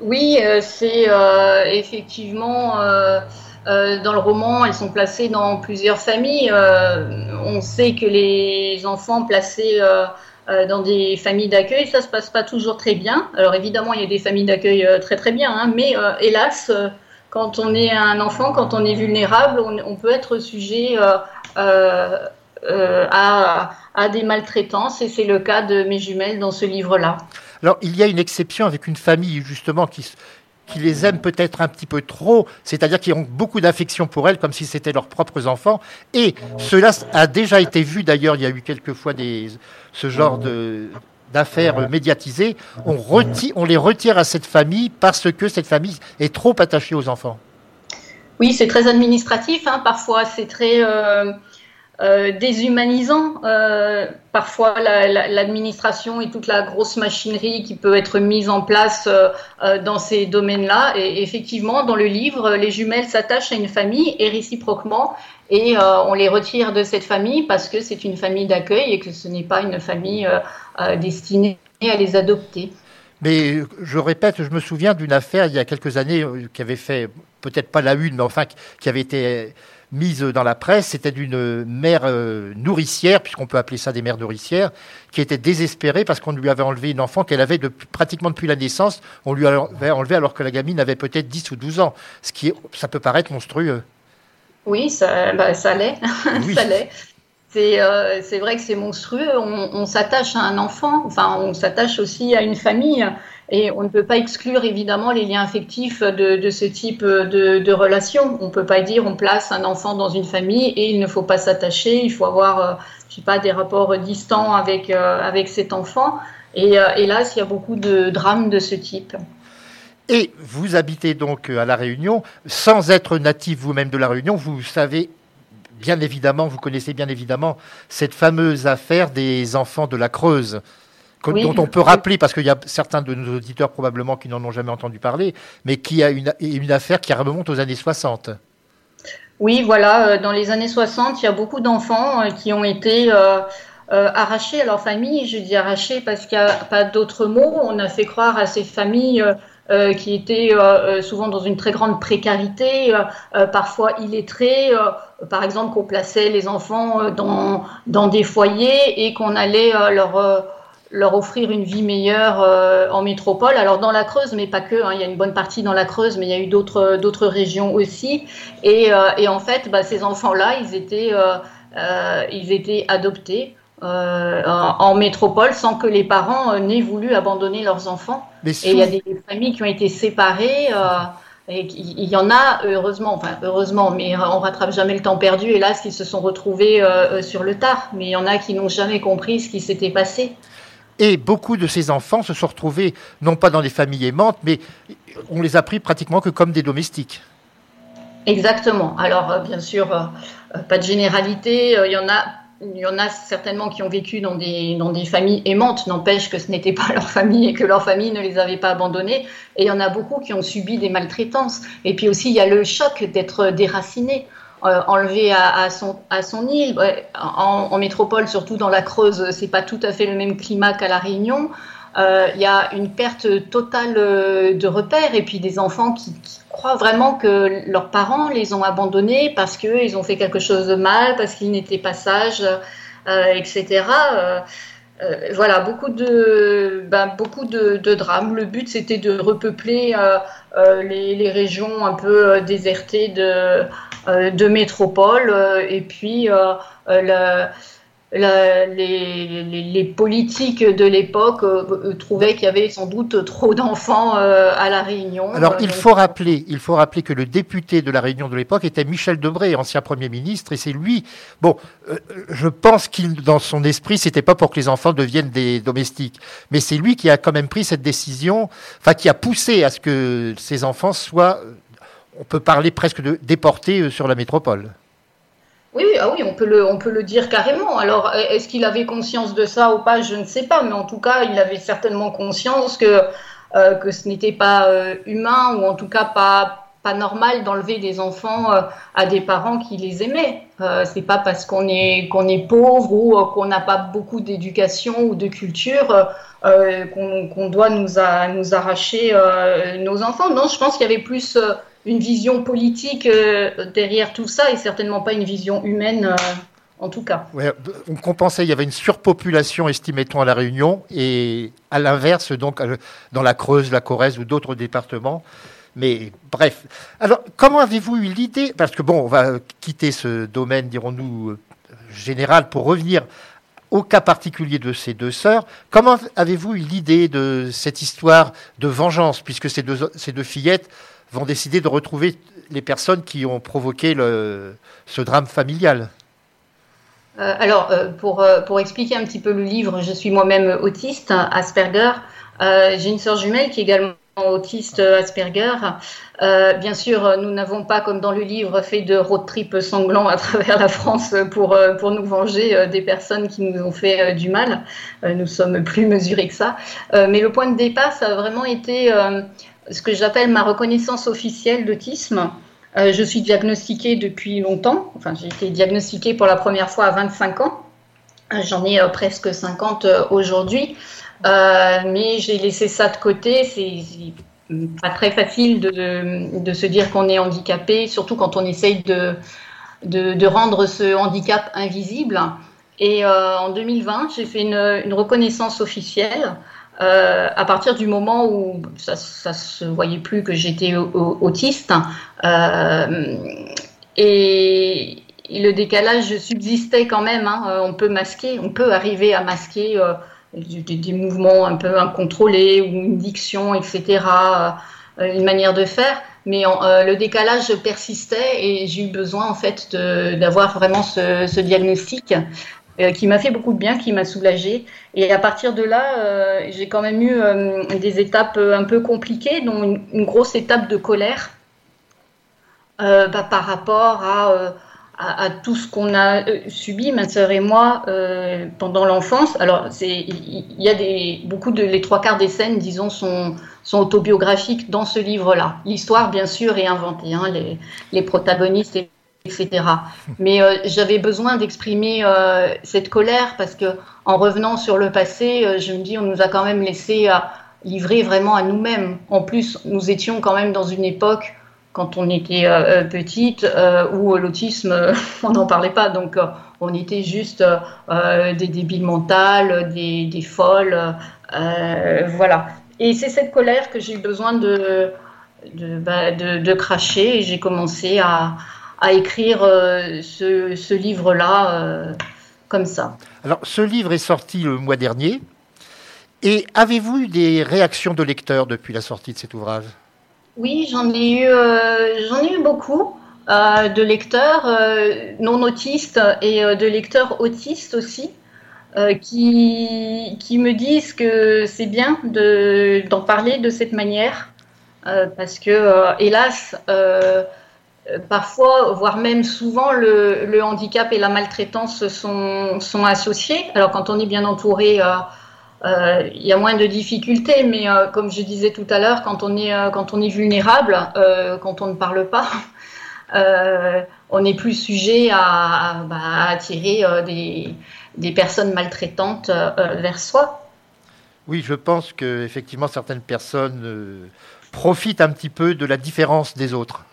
Oui, euh, c'est euh, effectivement euh, dans le roman, elles sont placées dans plusieurs familles. On sait que les enfants placés dans des familles d'accueil, ça se passe pas toujours très bien. Alors évidemment, il y a des familles d'accueil très très bien, hein, mais hélas, quand on est un enfant, quand on est vulnérable, on, peut être sujet à des maltraitances, et c'est le cas de mes jumelles dans ce livre-là. Alors, il y a une exception avec une famille, justement, qui, qui les aime peut-être un petit peu trop, c'est-à-dire qui ont beaucoup d'affection pour elles, comme si c'était leurs propres enfants. Et cela a déjà été vu, d'ailleurs, il y a eu quelquefois des, ce genre de d'affaires médiatisées, on, reti- on les retire à cette famille parce que cette famille est trop attachée aux enfants. Oui, c'est très administratif, hein, parfois c'est très euh, euh, déshumanisant. Euh, parfois la- la- l'administration et toute la grosse machinerie qui peut être mise en place euh, dans ces domaines-là. Et effectivement, dans le livre, les jumelles s'attachent à une famille et réciproquement. Et on les retire de cette famille parce que c'est une famille d'accueil et que ce n'est pas une famille destinée à les adopter. Mais je répète, je me souviens d'une affaire il y a quelques années qui avait fait, peut-être pas la une, mais enfin qui- avait été mise dans la presse. C'était d'une mère euh, nourricière, puisqu'on peut appeler ça des mères nourricières, qui était désespérée parce qu'on lui avait enlevé une enfant qu'elle avait depuis- pratiquement depuis la naissance. On lui avait enlevé alors que la gamine avait peut-être 10 ou 12 ans. Ce qui ça peut paraître monstrueux. Oui, ça, bah, ça l'est. Oui. ça l'est. C'est euh, vrai que c'est monstrueux. On, on s'attache à un enfant, enfin, on s'attache aussi à une famille. Et on ne peut pas exclure évidemment les liens affectifs de, ce type de, relation. On ne peut pas dire on place un enfant dans une famille et il ne faut pas s'attacher, il faut avoir, euh, je sais pas, des rapports distants avec, euh, avec cet enfant. Et euh, hélas, il y a beaucoup de drames de ce type. Et vous habitez donc à La Réunion, sans être natif vous-même de La Réunion, vous savez bien évidemment, vous connaissez bien évidemment cette fameuse affaire des enfants de la Creuse, que- Oui. dont on peut rappeler, parce qu'il y a certains de nos auditeurs probablement qui n'en ont jamais entendu parler, mais qui a une, une affaire qui remonte aux années 60. Oui, voilà, euh, dans les années 60, il y a beaucoup d'enfants euh, qui ont été euh, euh, arrachés à leur famille. Je dis arrachés parce qu'il n'y a pas d'autre mot. On a fait croire à ces familles euh, qui étaient souvent dans une très grande précarité, parfois illettrées. par exemple, qu'on plaçait les enfants dans, dans des foyers et qu'on allait leur... euh, leur offrir une vie meilleure euh, en métropole. Alors dans la Creuse, mais pas que. hein, il y a une bonne partie dans la Creuse, mais il y a eu d'autres d'autres régions aussi. Et, euh, et en fait, bah, ces enfants-là, ils étaient euh, euh, ils étaient adoptés euh, en, en métropole sans que les parents euh, n'aient voulu abandonner leurs enfants. Et il y a des familles qui ont été séparées. euh, et il y en a, heureusement, enfin heureusement, mais euh, on rattrape jamais le temps perdu, hélas, qui se sont retrouvés euh, euh, sur le tard. Mais il y en a qui n'ont jamais compris ce qui s'était passé. Et beaucoup de ces enfants se sont retrouvés, non pas dans des familles aimantes, mais on les a pris pratiquement que comme des domestiques. Exactement. Alors, euh, bien sûr, euh, euh, pas de généralité. Il y en a. Il y en a certainement qui ont vécu dans des, dans des familles aimantes, n'empêche que ce n'était pas leur famille et que leur famille ne les avait pas abandonnés. Et il y en a beaucoup qui ont subi des maltraitances. Et puis aussi, il y a le choc d'être déraciné, euh, enlevé à, son, île. En, métropole, surtout dans la Creuse, c'est pas tout à fait le même climat qu'à La Réunion. Euh, Il y a une perte totale euh, de repères et puis des enfants qui, croient vraiment que leurs parents les ont abandonnés parce qu'ils ont fait quelque chose de mal, parce qu'ils n'étaient pas sages, euh, etc. Euh, euh, voilà, beaucoup de, ben, beaucoup de, drames. Le but, c'était de repeupler euh, euh, les, les régions un peu euh, désertées de, euh, de métropole. euh, et puis, euh, euh, la- la- les, les- les politiques de l'époque euh, euh, trouvaient qu'il y avait sans doute trop d'enfants euh, à La Réunion. Alors, Euh, il faut, rappeler, il faut rappeler que le député de la Réunion de l'époque était Michel Debré, ancien Premier ministre, et c'est lui. Bon, euh, je pense qu'il, dans son esprit, c'était pas pour que les enfants deviennent des domestiques, mais c'est lui qui a quand même pris cette décision, enfin, qui a poussé à ce que ces enfants soient, euh, on peut parler presque de déportés euh, sur la métropole. Oui, ah oui, on peut le, on peut le dire carrément. Alors, est-ce qu'il avait conscience de ça ou pas Je ne sais pas, mais en tout cas, il avait certainement conscience que, euh, que ce n'était pas euh, humain ou en tout cas pas, pas normal d'enlever des enfants à des parents qui les aimaient. C'est pas parce qu'on est, est pauvre ou qu'on n'a pas beaucoup d'éducation ou de culture qu'on doit nous, nous arracher nos enfants. Non, je pense qu'il y avait plus une vision politique euh, derrière tout ça et certainement pas une vision humaine euh, en tout cas. On compensait, il y avait une surpopulation, estimait-on, à La Réunion, et à l'inverse, donc, dans la Creuse, la Corrèze ou d'autres départements. Mais bref. Alors, comment avez-vous eu l'idée Parce que, bon, on va quitter ce domaine, dirons-nous, euh, général, pour revenir au cas particulier de ces deux sœurs. Comment avez-vous eu l'idée de cette histoire de vengeance, puisque ces deux, ces deux fillettes vont décider de retrouver les personnes qui ont provoqué ce drame familial Euh, alors, euh, pour, euh, pour expliquer un petit peu le livre, je suis moi-même autiste, Asperger. J'ai une sœur jumelle qui est également autiste Asperger. Bien sûr, nous n'avons pas, comme dans le livre, fait de road trip sanglant à travers la France pour, pour nous venger des personnes qui nous ont fait du mal. Nous sommes plus mesurés que ça. Mais le point de départ, ça a vraiment été ce que j'appelle ma reconnaissance officielle d'autisme. Euh, je suis diagnostiquée depuis longtemps. Enfin, j'ai été diagnostiquée pour la première fois à 25 ans. Euh, J'en ai euh, presque 50 euh, aujourd'hui. Mais j'ai laissé ça de côté. C'est pas très facile de, se dire qu'on est handicapé, surtout quand on essaye de, de, rendre ce handicap invisible. Et en 2020, j'ai fait une reconnaissance officielle. Euh, à partir du moment où ça, ça se voyait plus que j'étais au- au- autiste euh, et, le décalage subsistait quand même. hein. Euh, On peut masquer, on peut arriver à masquer des, mouvements un peu incontrôlés ou une diction, etc. une manière de faire. Mais le décalage persistait et j'ai eu besoin en fait d'avoir vraiment ce diagnostic euh, qui m'a fait beaucoup de bien, qui m'a soulagée. Et à partir de là, euh, j'ai quand même eu euh, des étapes un peu compliquées, dont une, grosse étape de colère bah, par rapport à, tout ce qu'on a subi, ma sœur et moi, pendant l'enfance. Alors, il y a beaucoup de, les trois quarts des scènes, disons, sont, autobiographiques dans ce livre-là. L'histoire, bien sûr, est inventée, hein, les, protagonistes, Mais euh, j'avais besoin d'exprimer euh, cette colère parce que, en revenant sur le passé, euh, je me dis, on nous a quand même laissé livrer vraiment à nous-mêmes. En plus, nous étions quand même dans une époque quand on était petite, où l'autisme, on n'en parlait pas. Donc, on était juste des débiles mentales, des, folles. voilà. Et c'est cette colère que j'ai eu besoin de, de, bah, de cracher. Et j'ai commencé à, à écrire euh, ce, ce livre-là euh, comme ça. Alors, ce livre est sorti le mois dernier. Et avez-vous eu des réactions de lecteurs depuis la sortie de cet ouvrage? Oui, j'en ai eu, euh, j'en ai eu beaucoup euh, de lecteurs euh, non autistes et de lecteurs autistes aussi. qui, qui me disent que c'est bien de- d'en parler de cette manière, parce que, hélas, parfois, voire même souvent, le, handicap et la maltraitance sont, associés. Alors, quand on est bien entouré, euh, euh, il y a moins de difficultés, mais euh, comme je disais tout à l'heure, quand on est, quand on est vulnérable, quand on ne parle pas, on est plus sujet à, bah, attirer des, des personnes maltraitantes vers soi. Oui, je pense que effectivement certaines personnes profitent un petit peu de la différence des autres.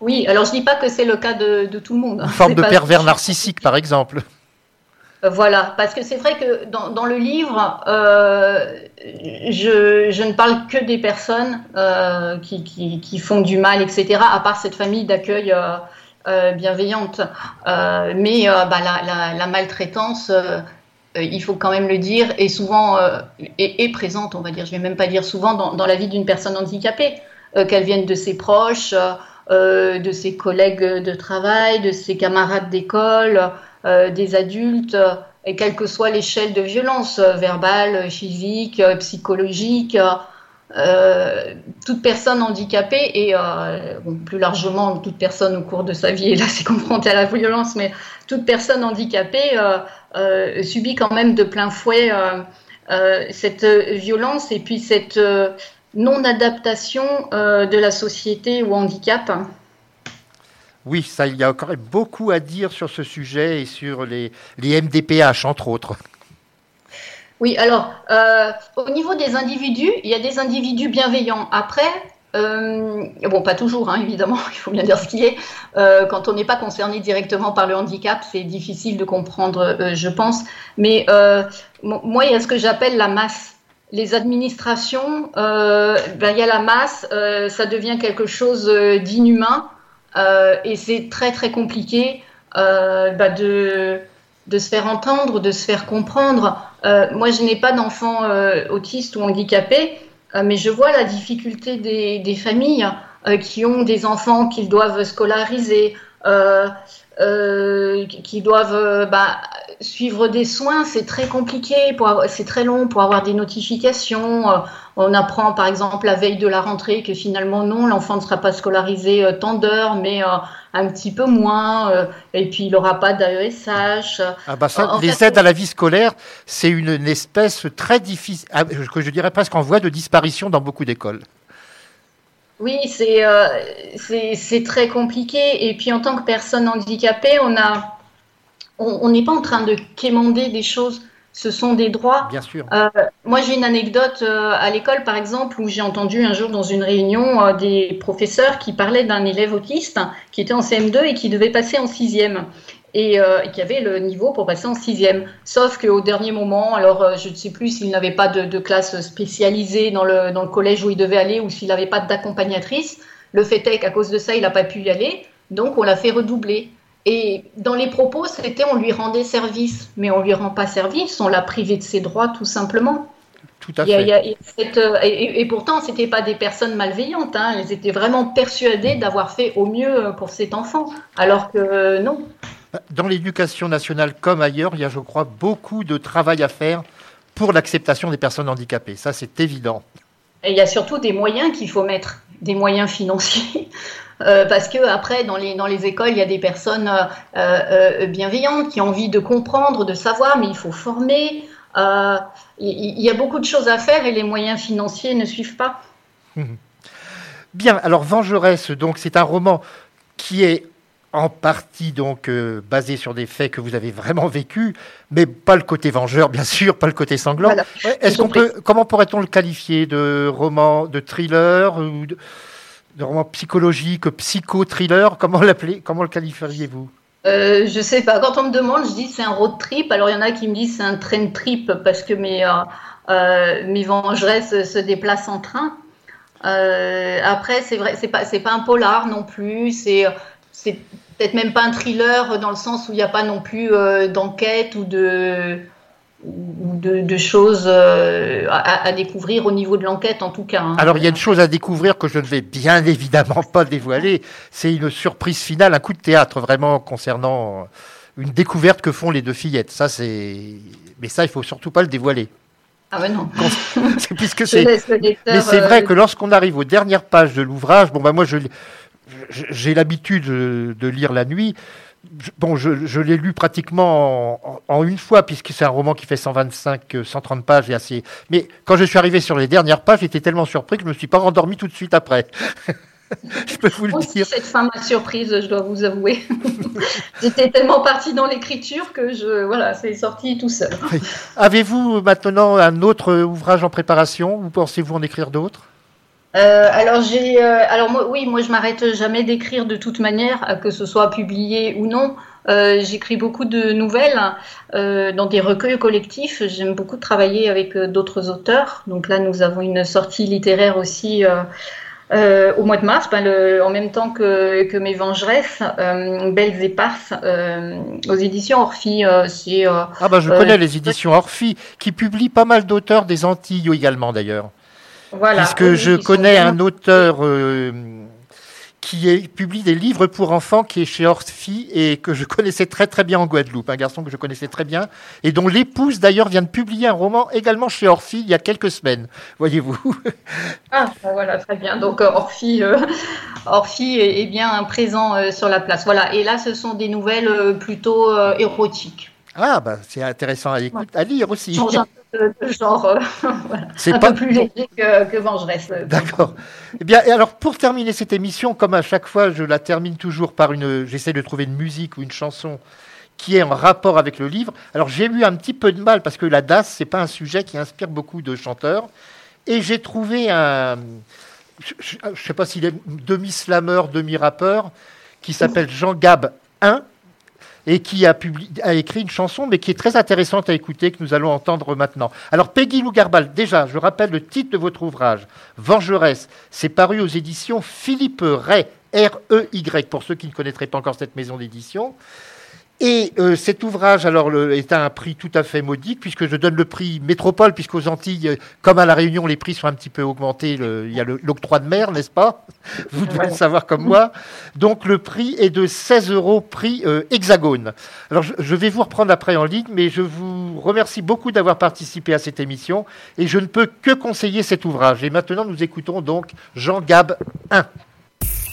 Oui, alors je dis pas que c'est le cas de, de tout le monde. hein. Une forme de pervers narcissique, par exemple. Euh, Voilà, parce que c'est vrai que dans, dans le livre, euh, je, je ne parle que des personnes euh, qui, qui, qui font du mal, etc., à part cette famille d'accueil euh, bienveillante. Mais bah, la, la, la maltraitance, il faut quand même le dire, est souvent est, est présente, on va dire, je vais même pas dire souvent, dans, dans la vie d'une personne handicapée, qu'elle vienne de ses proches, euh, de ses collègues de travail, de ses camarades d'école, euh, des adultes, et quelle que soit l'échelle de violence, verbale, physique, psychologique. euh, toute personne handicapée et plus largement toute personne au cours de sa vie est là c'est confrontée à la violence mais toute personne handicapée subit quand même de plein fouet cette violence et puis cette euh, non adaptation euh, de la société au handicap. Oui, ça, il y a encore beaucoup à dire sur ce sujet et sur les, les MDPH, entre autres. Oui, alors, euh, au niveau des individus, il y a des individus bienveillants. Après, euh, bon, pas toujours, hein, évidemment, il faut bien dire ce qui est. Euh, quand on n'est pas concerné directement par le handicap, c'est difficile de comprendre, je pense. Mais mo- moi, il y a ce que j'appelle la masse. Les administrations, euh, ben, il y a la masse, euh, ça devient quelque chose euh, d'inhumain et c'est très très compliqué bah, de, se faire entendre, de se faire comprendre. Moi, je n'ai pas d'enfants autistes ou handicapés, mais je vois la difficulté des, familles qui ont des enfants qu'ils doivent scolariser, qui- doivent bah, suivre des soins. C'est très compliqué, c'est très long pour avoir des notifications. Euh, on apprend par exemple la veille de la rentrée que finalement non, l'enfant ne sera pas scolarisé euh, tant d'heures, mais euh, un petit peu moins, et puis il n'aura pas d'AESH. Ah bah ça, les fait, aides à la vie scolaire, c'est une, espèce très difficile, ah, que je dirais presque en voie de disparition dans beaucoup d'écoles. Oui, euh, c'est très compliqué. Et puis en tant que personne handicapée, on a on n'est pas en train de quémander des choses. Ce sont des droits. Bien sûr. Euh, moi, j'ai une anecdote euh, à l'école, par exemple, où j'ai entendu un jour dans une réunion euh, des professeurs qui parlaient d'un élève autiste qui était en CM2 et qui devait passer en sixième et, et qui avait le niveau pour passer en sixième. Sauf qu'au dernier moment, alors je ne sais plus s'il n'avait pas de, de classe spécialisée dans le, dans le collège où il devait aller ou s'il n'avait pas d'accompagnatrice. Le fait est qu'à cause de ça, il n'a pas pu y aller, donc on l'a fait redoubler. Et dans les propos, c'était on lui rendait service, mais on lui rend pas service, on l'a privé de ses droits tout simplement. Tout à fait. cette, euh, et, pourtant, c'était pas des personnes malveillantes. hein. Elles étaient vraiment persuadées d'avoir fait au mieux pour cet enfant, alors que euh, non. Dans l'éducation nationale comme ailleurs, il y a, je crois, beaucoup de travail à faire pour l'acceptation des personnes handicapées. Ça, c'est évident. Et il y a surtout des moyens qu'il faut mettre, des moyens financiers. Euh, parce que après, dans les, dans les écoles, il y a des personnes euh, euh, bienveillantes qui ont envie de comprendre, de savoir, mais il faut former. Il y, a beaucoup de choses à faire et les moyens financiers ne suivent pas. Bien, alors Vengeresse, donc c'est un roman qui est en partie donc euh, basé sur des faits que vous avez vraiment vécus, mais pas le côté vengeur, bien sûr, pas le côté sanglant. Voilà. Ouais, Est-ce Ils ont qu'on peut, comment pourrait-on le qualifier de roman, de thriller ou de, de roman psychologique, psycho-thriller Comment l'appeler Comment le qualifieriez-vous Euh, je sais pas. Quand on me demande, je dis c'est un road trip. Alors il y en a qui me disent c'est un train trip parce que mes, euh, euh, mes vengeresses se déplacent en train. Euh, après, c'est vrai, c'est pas, pas un polar non plus. C'est, peut-être même pas un thriller dans le sens où il n'y a pas non plus d'enquête ou de, de, de choses euh, à, à découvrir au niveau de l'enquête en tout cas. hein. Alors, il y a une chose à découvrir que je ne vais bien évidemment pas dévoiler. C'est une surprise finale, un coup de théâtre vraiment concernant une découverte que font les deux fillettes. Ça, c'est. Mais ça, il faut surtout pas le dévoiler. Ah ouais, non. C'est- Puisque c'est. Mais c'est vrai euh, que lorsqu'on arrive aux dernières pages de l'ouvrage, bon bah moi je, j'ai l'habitude de, de lire la nuit. Bon, je, je l'ai lu pratiquement en, en- en une fois, puisque c'est un roman qui fait 125, euh, 130 pages et assez. Mais quand je suis arrivé sur les dernières pages, j'étais tellement surpris que je me suis pas rendormi tout de suite après. je peux vous le dire. cette fin m'a surprise, je dois vous avouer. J'étais tellement partie dans l'écriture que je, voilà, c'est sorti tout seul. Avez-vous maintenant un autre ouvrage en préparation ou pensez-vous en écrire d'autres? Euh, alors j'ai, euh, alors moi, oui, moi je m'arrête jamais d'écrire de toute manière, euh, que ce soit publié ou non. Euh, J'écris beaucoup de nouvelles dans des recueils collectifs. J'aime beaucoup travailler avec d'autres auteurs. Donc là, nous avons une sortie littéraire aussi euh, au mois de mars, ben, le- en même temps que, que mes vengeresses, euh, Belles éparses, euh, aux éditions euh, Ah bah je connais les éditions Orphi, qui publient pas mal d'auteurs des Antilles également d'ailleurs. Voilà. Puisque Oui, je connais un auteur euh, qui est- publie des livres pour enfants, qui est chez Orphi et que je connaissais très très bien en Guadeloupe, un garçon que je connaissais très bien, et dont l'épouse d'ailleurs vient de publier un roman également chez Orphi il y a quelques semaines, voyez-vous. Ah, ben voilà, très bien. Donc, euh, Orphi, euh, Orphi est, bien présent euh, sur la place. Voilà. Et là, ce sont des nouvelles euh, plutôt euh, érotiques. Ah bah c'est intéressant à, lire aussi. Un de, de genre, euh, voilà. Un pas- peu plus léger que, que Vengeresse. euh, D'accord. Eh bien, et alors pour terminer cette émission, comme à chaque fois, je la termine toujours par une. J'essaie de trouver une musique ou une chanson qui est en rapport avec le livre. Alors j'ai eu un petit peu de mal parce que la DAS, c'est pas un sujet qui inspire beaucoup de chanteurs. Et j'ai trouvé un. Je ne sais pas s'il est demi-slameur, demi-rappeur, qui s'appelle Jean Gab 1 et qui a, écrit une chanson, mais qui est très intéressante à écouter, que nous allons entendre maintenant. Alors, Peggy Lou Garbal, déjà, je rappelle le titre de votre ouvrage, Vengeresse. C'est paru aux éditions Philippe Ray, R-E-Y, pour ceux qui ne connaîtraient pas encore cette maison d'édition. Et euh, cet ouvrage, alors, le, est à un prix tout à fait modique, puisque je donne le prix métropole, puisqu'aux Antilles, euh, comme à La Réunion, les prix sont un petit peu augmentés. le- il y a l'octroi de mer, n'est-ce pas? Vous devez le savoir comme moi. Donc, le prix est de 16 euros, prix euh, hexagone. Alors, je, je vais vous reprendre après en ligne, mais je vous remercie beaucoup d'avoir participé à cette émission, et je ne peux que conseiller cet ouvrage. Et maintenant, nous écoutons donc Jean Gab 1.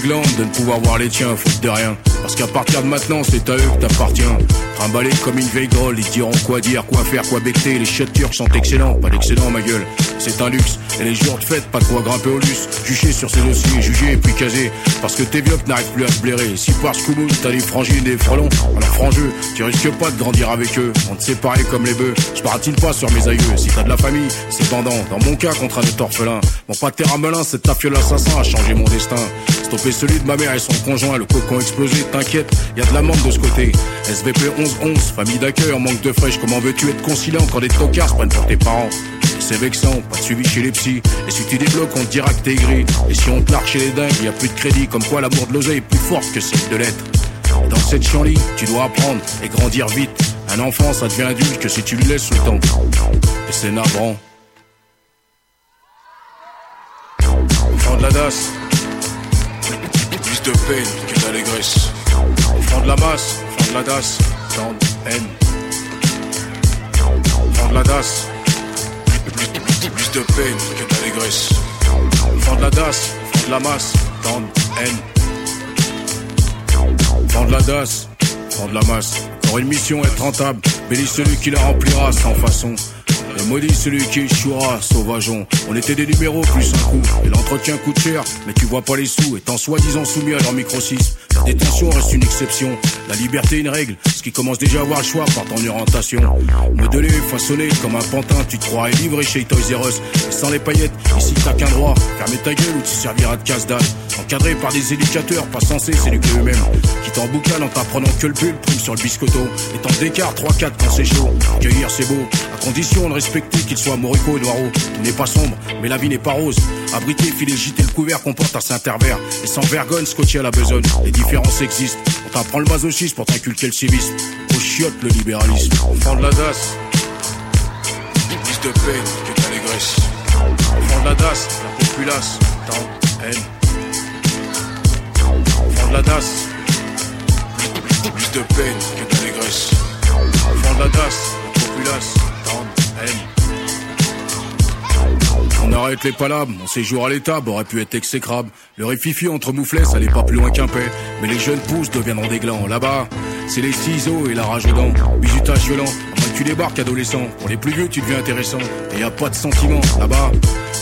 De ne pouvoir voir les tiens, faute de rien. Parce qu'à partir de maintenant, c'est à eux que t'appartiens. Trimballé comme une vieille grolle, ils diront quoi dire, quoi faire, quoi becter. Les chiottes turcs sont excellents, pas d'excellent ma gueule. C'est un luxe. Et les jours de fête, pas de quoi grimper au luxe. Juger sur ses dossiers, juger et puis caser. Parce que tes vieux n'arrivent plus à te blairer. Si par Scoumoun, t'as des frangines, des frelons, alors frangeux, tu risques pas de grandir avec eux. On te sépare comme les bœufs. Je paratine pas sur mes aïeux. Si t'as de la famille, c'est pendant. Dans mon cas, contre un orphelin. Mon pater ramelin, cette tafiole assassin a changé mon destin. Stopper celui de ma mère et son conjoint, le cocon explosé, t'inquiète, y a de la merde de ce côté. SVP 11-11, famille d'accueil en manque de fraîche, comment veux-tu être conciliant quand des tocards se prennent pour tes parents? C'est vexant, pas de suivi chez les psys. Et si tu débloques, on te dira que t'es gris. Et si on te chez les dingues, y a plus de crédit. Comme quoi l'amour de l'oseille est plus forte que celle de l'être. Dans cette chienlit, tu dois apprendre et grandir vite. Un enfant, ça devient adulte que si tu lui laisses le temps. Et c'est navrant. Enfant de la DAS, de peine que d'allégresse. Enfant de la masse, enfant de la DAS, tant de haine. Enfant de la DAS, plus, plus- plus de peine que d'allégresse. Enfant de la DAS, enfant de la masse, tant de haine. Enfant de la DAS, enfant de la masse. Encore une mission être rentable, bénis celui qui la remplira sans façon. Et maudit celui qui échouera, sauvageon. On était des numéros plus un coup. Et l'entretien coûte cher, mais tu vois pas les sous. Étant soi-disant soumis à leur micro-6. La détention reste une exception. La liberté une règle. Ce qui commence déjà à avoir le choix par ton orientation. Modelé, façonné comme un pantin, tu te croirais livré chez Toys R Us. Et sans les paillettes, ici t'as qu'un droit. Fermer ta gueule ou tu serviras de casse-dalle. Encadré par des éducateurs pas censés s'éduquer eux-mêmes. Qui t'emboucanent en t'apprenant que le pull prime sur le biscotto. Et t'en d'écart 3-4 quand c'est chaud. Cueillir c'est beau. À Condition de respecter qu'il soit morico ou noiro. Tout n'est pas sombre, mais la vie n'est pas rose. Abriter, filer, gîte et le couvert comporte un intervers. Et sans vergogne, scotché à la besogne. Les différences existent. On t'apprend le masochisme pour t'inculquer le civisme. Au chiotte le libéralisme. Enfant de la DAS. Plus de peine que d'allégresse. Enfant de la DAS, la populace. Tant haine. Enfant de la DAS. Plus de peine que d'allégresse. Enfant de la DAS, la populace. On arrête les palabres, mon séjour à l'étable aurait pu être exécrable. Le réfifi entre mouflets, ça n'est pas plus loin qu'un paix. Mais les jeunes pousses deviendront des glands. Là-bas, c'est les ciseaux et la rage aux dents. Bizutage violent, enfin tu débarques adolescent. Pour les plus vieux, tu deviens intéressant. Et y a pas de sentiment. Là-bas,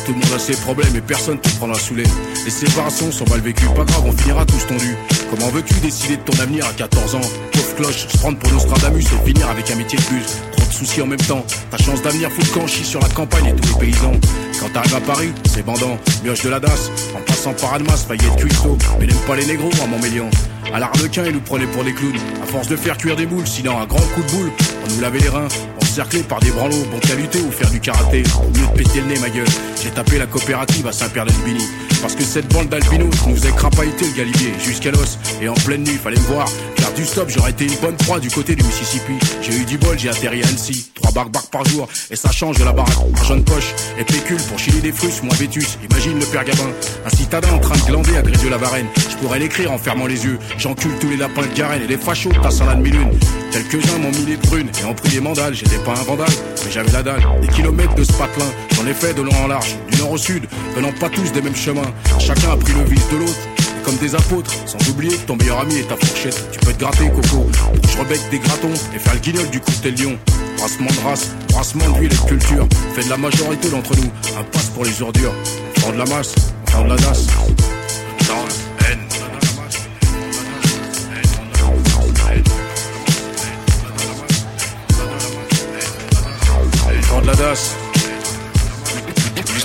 tout le monde a ses problèmes et personne te prendra sous les. Les séparations sont mal vécues, pas grave, on finira tous tondus. Comment veux-tu décider de ton avenir à 14 ans? Pauvre cloche, se prendre pour Nostradamus et finir avec un métier de buse. Soucis en même temps. Ta chance d'avenir fout le chie sur la campagne et tous les paysans. Quand t'arrives à Paris, c'est bandant, mioche de la DAS, en passant par Almas, faillite cuistot, mais n'aime pas les négros à Montmélian. À l'arlequin, ils nous prenaient pour des clowns, à force de faire cuire des moules, sinon un grand coup de boule, on nous lavait les reins, encerclés par des branlots, bon lutter ou faire du karaté, au mieux de péter le nez ma gueule, j'ai tapé la coopérative à Saint-Pierre d'Albini, parce que cette bande d'albinos nous faisait crapahuter le galibier jusqu'à l'os, et en pleine nuit, fallait me voir, faire du stop, j'aurais été une bonne proie du côté du Mississippi, j'ai eu du bol, j'ai atterri à Annecy, trois barques par jour, et ça change de la baraque, argent de poche, et pécule pour chiller des frusses, moins vétus, imagine le père Gabin, un citadin en train de glander à Grédieu la Varenne, je pourrais l'écrire en fermant les yeux, j'encule tous les lapins de Garenne et les fachos passant la demi-lune, quelques-uns m'ont mis les prunes et ont pris des mandales, j'étais pas un vandale, mais j'avais la dalle, des kilomètres de ce patelin, j'en ai fait de long en large, du nord au sud, venant pas tous des mêmes chemins, chacun a pris le vice de l'autre, comme des apôtres, sans oublier que ton meilleur ami est ta fourchette. Tu peux te gratter, Coco, je rebecque des gratons et faire le guignol du coup de lion. Brassement de race, brassement d'huile et de culture, fait de la majorité d'entre nous un passe pour les ordures. Enfant de la masse, enfant de la haine. Enfant de la DAS, plus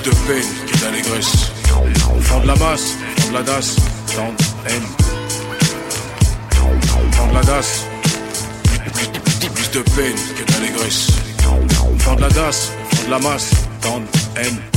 de peine que d'allégresse. Enfant de la masse, enfant de la DAS, tant de haine. Enfant de la DAS, plus de peine que d'allégresse. Enfant de la DAS, enfant de la masse, tant de haine.